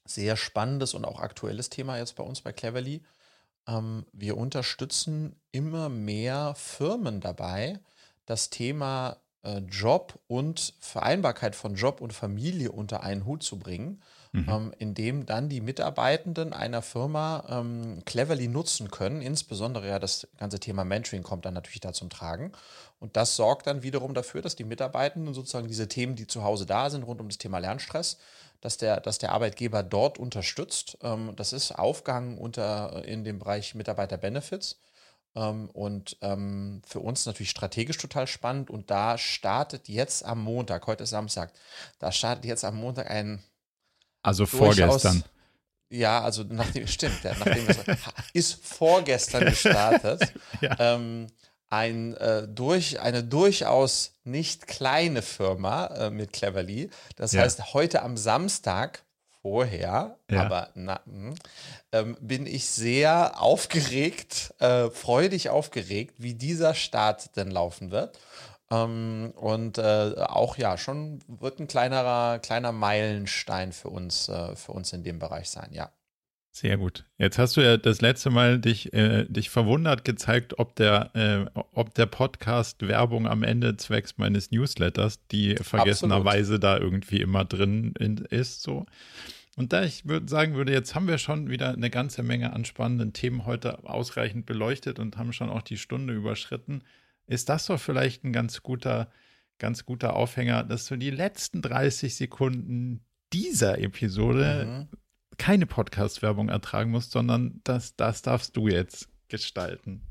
sehr spannendes und auch aktuelles Thema jetzt bei uns bei Cleverly. Ähm, wir unterstützen immer mehr Firmen dabei, das Thema äh, Job und Vereinbarkeit von Job und Familie unter einen Hut zu bringen mhm. ähm, indem dann die Mitarbeitenden einer Firma ähm, cleverly nutzen können. Insbesondere ja das ganze Thema Mentoring kommt dann natürlich da zum Tragen. Und das sorgt dann wiederum dafür, dass die Mitarbeitenden sozusagen diese Themen, die zu Hause da sind, rund um das Thema Lernstress, dass der, dass der Arbeitgeber dort unterstützt. Ähm, das ist aufgehangen unter in dem Bereich Mitarbeiter-Benefits. Ähm, und ähm, für uns natürlich strategisch total spannend. Und da startet jetzt am Montag, heute ist Samstag, da startet jetzt am Montag ein also vorgestern. Ja, also nachdem, stimmt, ja, nachdem das ist vorgestern gestartet. ja. ähm, ein, äh, durch, eine durchaus nicht kleine Firma äh, mit Cleverly. Das ja. heißt, heute am Samstag vorher, ja. aber na, hm, ähm, bin ich sehr aufgeregt, äh, freudig aufgeregt, wie dieser Start denn laufen wird. Ähm, und äh, auch ja, schon wird ein kleinerer, kleiner Meilenstein für uns, äh, für uns in dem Bereich sein, ja. Sehr gut. Jetzt hast du ja das letzte Mal dich, äh, dich verwundert gezeigt, ob der, äh, ob der Podcast Werbung am Ende zwecks meines Newsletters, die vergessenerweise da irgendwie immer drin in, ist, so. Und da ich würde sagen würde, jetzt haben wir schon wieder eine ganze Menge an spannenden Themen heute ausreichend beleuchtet und haben schon auch die Stunde überschritten ist das doch vielleicht ein ganz guter, ganz guter Aufhänger, dass du die letzten 30 Sekunden dieser Episode mhm. keine Podcast-Werbung ertragen musst, sondern das, das darfst du jetzt gestalten.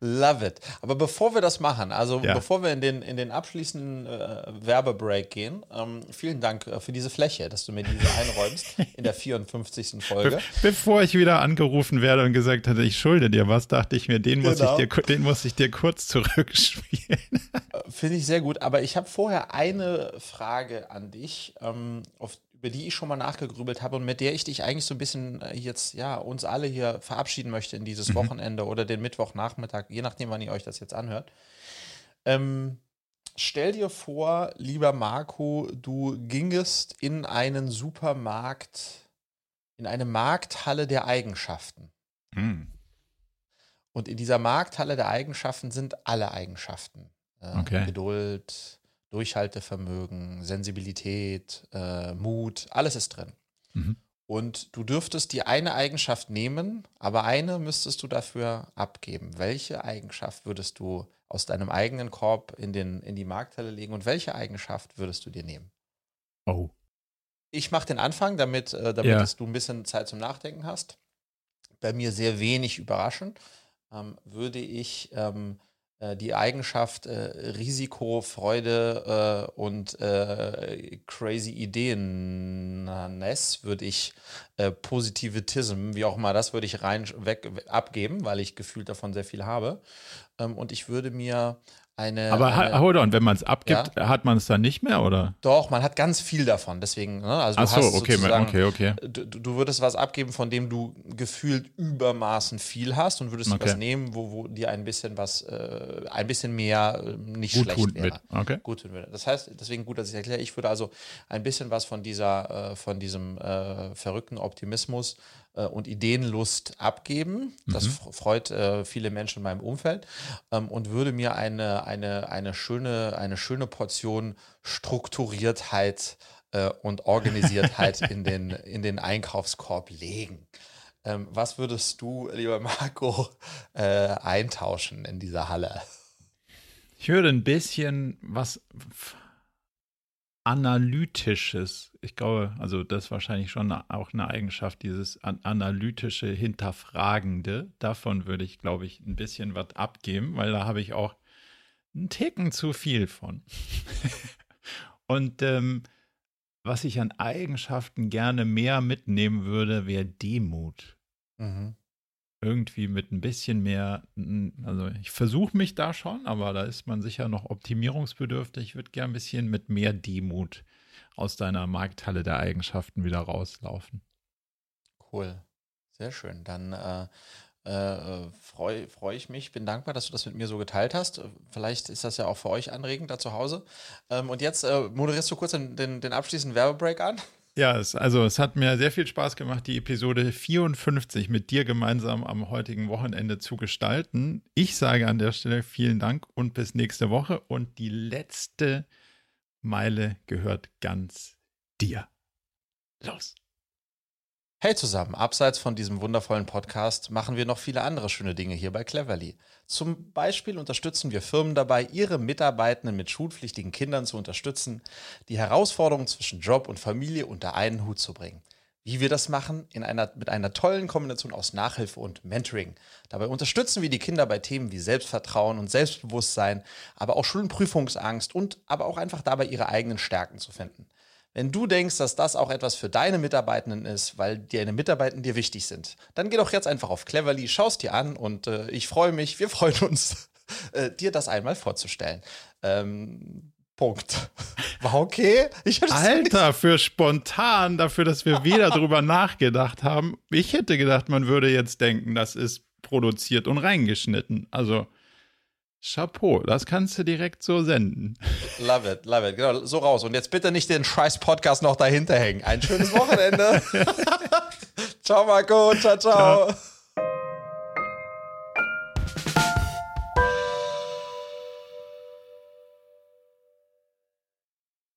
Love it. Aber bevor wir das machen, also ja. bevor wir in den, in den abschließenden äh, Werbebreak gehen, ähm, vielen Dank äh, für diese Fläche, dass du mir diese einräumst in der 54. Folge. Be bevor ich wieder angerufen werde und gesagt hatte, ich schulde dir was, dachte ich mir, den, genau. muss, ich genau. dir, den muss ich dir kurz zurückspielen. Äh, finde ich sehr gut. Aber ich habe vorher eine Frage an dich, ähm, auf über die ich schon mal nachgegrübelt habe und mit der ich dich eigentlich so ein bisschen äh, jetzt, ja, uns alle hier verabschieden möchte in dieses mhm. Wochenende oder den Mittwochnachmittag, je nachdem, wann ihr euch das jetzt anhört. Ähm, stell dir vor, lieber Marco, du gingest in einen Supermarkt, in eine Markthalle der Eigenschaften. Mhm. Und in dieser Markthalle der Eigenschaften sind alle Eigenschaften. Äh, Okay. Geduld, Durchhaltevermögen, Sensibilität, äh, Mut, alles ist drin. Mhm. Und du dürftest die eine Eigenschaft nehmen, aber eine müsstest du dafür abgeben. Welche Eigenschaft würdest du aus deinem eigenen Korb in, den, in die Markthalle legen und welche Eigenschaft würdest du dir nehmen? Oh. Ich mache den Anfang, damit, äh, damit Ja. du ein bisschen Zeit zum Nachdenken hast. Bei mir sehr wenig überraschend ähm, würde ich ähm, äh, die Eigenschaft äh, Risiko, Freude äh, und äh, crazy Ideenness würde ich äh, Positivitism, wie auch immer das, würde ich rein weg, abgeben, weil ich gefühlt davon sehr viel habe. Ähm, und ich würde mir eine. Aber eine, hold on, wenn man es abgibt, hat man es dann nicht mehr, oder? doch, man hat ganz viel davon. Deswegen, ne? also du Ach so, okay, okay, okay. Du, du würdest was abgeben, von dem du gefühlt übermaßen viel hast und würdest Okay. was nehmen, wo, wo dir ein bisschen was, äh, ein bisschen mehr äh, nicht Gut schlecht tun wäre. mit. Okay. Gut tun würde. Das heißt, deswegen gut, dass ich erkläre, ich würde also ein bisschen was von dieser, äh, von diesem äh, verrückten Optimismus äh, und Ideenlust abgeben. Das f- freut äh, viele Menschen in meinem Umfeld ähm, und würde mir eine, eine, eine, schöne, eine schöne Portion Strukturiertheit äh, und Organisiertheit in, den, in den Einkaufskorb legen. Ähm, was würdest du, lieber Marco, äh, eintauschen in dieser Halle? Ich würde ein bisschen was Analytisches, ich glaube, also das ist wahrscheinlich schon auch eine Eigenschaft, dieses an analytische, hinterfragende. Davon würde ich, glaube ich, ein bisschen was abgeben, weil da habe ich auch einen Ticken zu viel von. Und ähm, was ich an Eigenschaften gerne mehr mitnehmen würde, wäre Demut Mhm. Irgendwie mit ein bisschen mehr, also ich versuche mich da schon, aber da ist man sicher noch optimierungsbedürftig. Ich würde gern ein bisschen mit mehr Demut aus deiner Markthalle der Eigenschaften wieder rauslaufen. Cool. Sehr schön. Dann äh, äh, freue freu ich mich, bin dankbar, dass du das mit mir so geteilt hast. Vielleicht ist das ja auch für euch anregend da zu Hause. Ähm, und jetzt äh, moderierst du kurz den, den, den abschließenden Werbebreak an. Ja, es, also es hat mir sehr viel Spaß gemacht, die Episode 54 mit dir gemeinsam am heutigen Wochenende zu gestalten. Ich sage an der Stelle vielen Dank und bis nächste Woche. Und die letzte Meile gehört ganz dir. Los. Hey zusammen, abseits von diesem wundervollen Podcast machen wir noch viele andere schöne Dinge hier bei Cleverly. Zum Beispiel unterstützen wir Firmen dabei, ihre Mitarbeitenden mit schulpflichtigen Kindern zu unterstützen, die Herausforderungen zwischen Job und Familie unter einen Hut zu bringen. Wie wir das machen? In einer, mit einer tollen Kombination aus Nachhilfe und Mentoring. Dabei unterstützen wir die Kinder bei Themen wie Selbstvertrauen und Selbstbewusstsein, aber auch Schulprüfungsangst und aber auch einfach dabei, ihre eigenen Stärken zu finden. Wenn du denkst, dass das auch etwas für deine Mitarbeitenden ist, weil deine Mitarbeitenden dir wichtig sind, dann geh doch jetzt einfach auf Cleverly, schaust dir an und äh, ich freue mich, wir freuen uns, äh, dir das einmal vorzustellen. Ähm, Punkt. War okay? Ich Alter, für spontan, dafür, dass wir weder drüber nachgedacht haben. Ich hätte gedacht, man würde jetzt denken, das ist produziert und reingeschnitten. Also, Chapeau, das kannst du direkt so senden. Love it, love it. Genau, so raus. Und jetzt bitte nicht den scheiß Podcast noch dahinter hängen. Ein schönes Wochenende. ciao, Marco. Ciao, ciao. Ciao.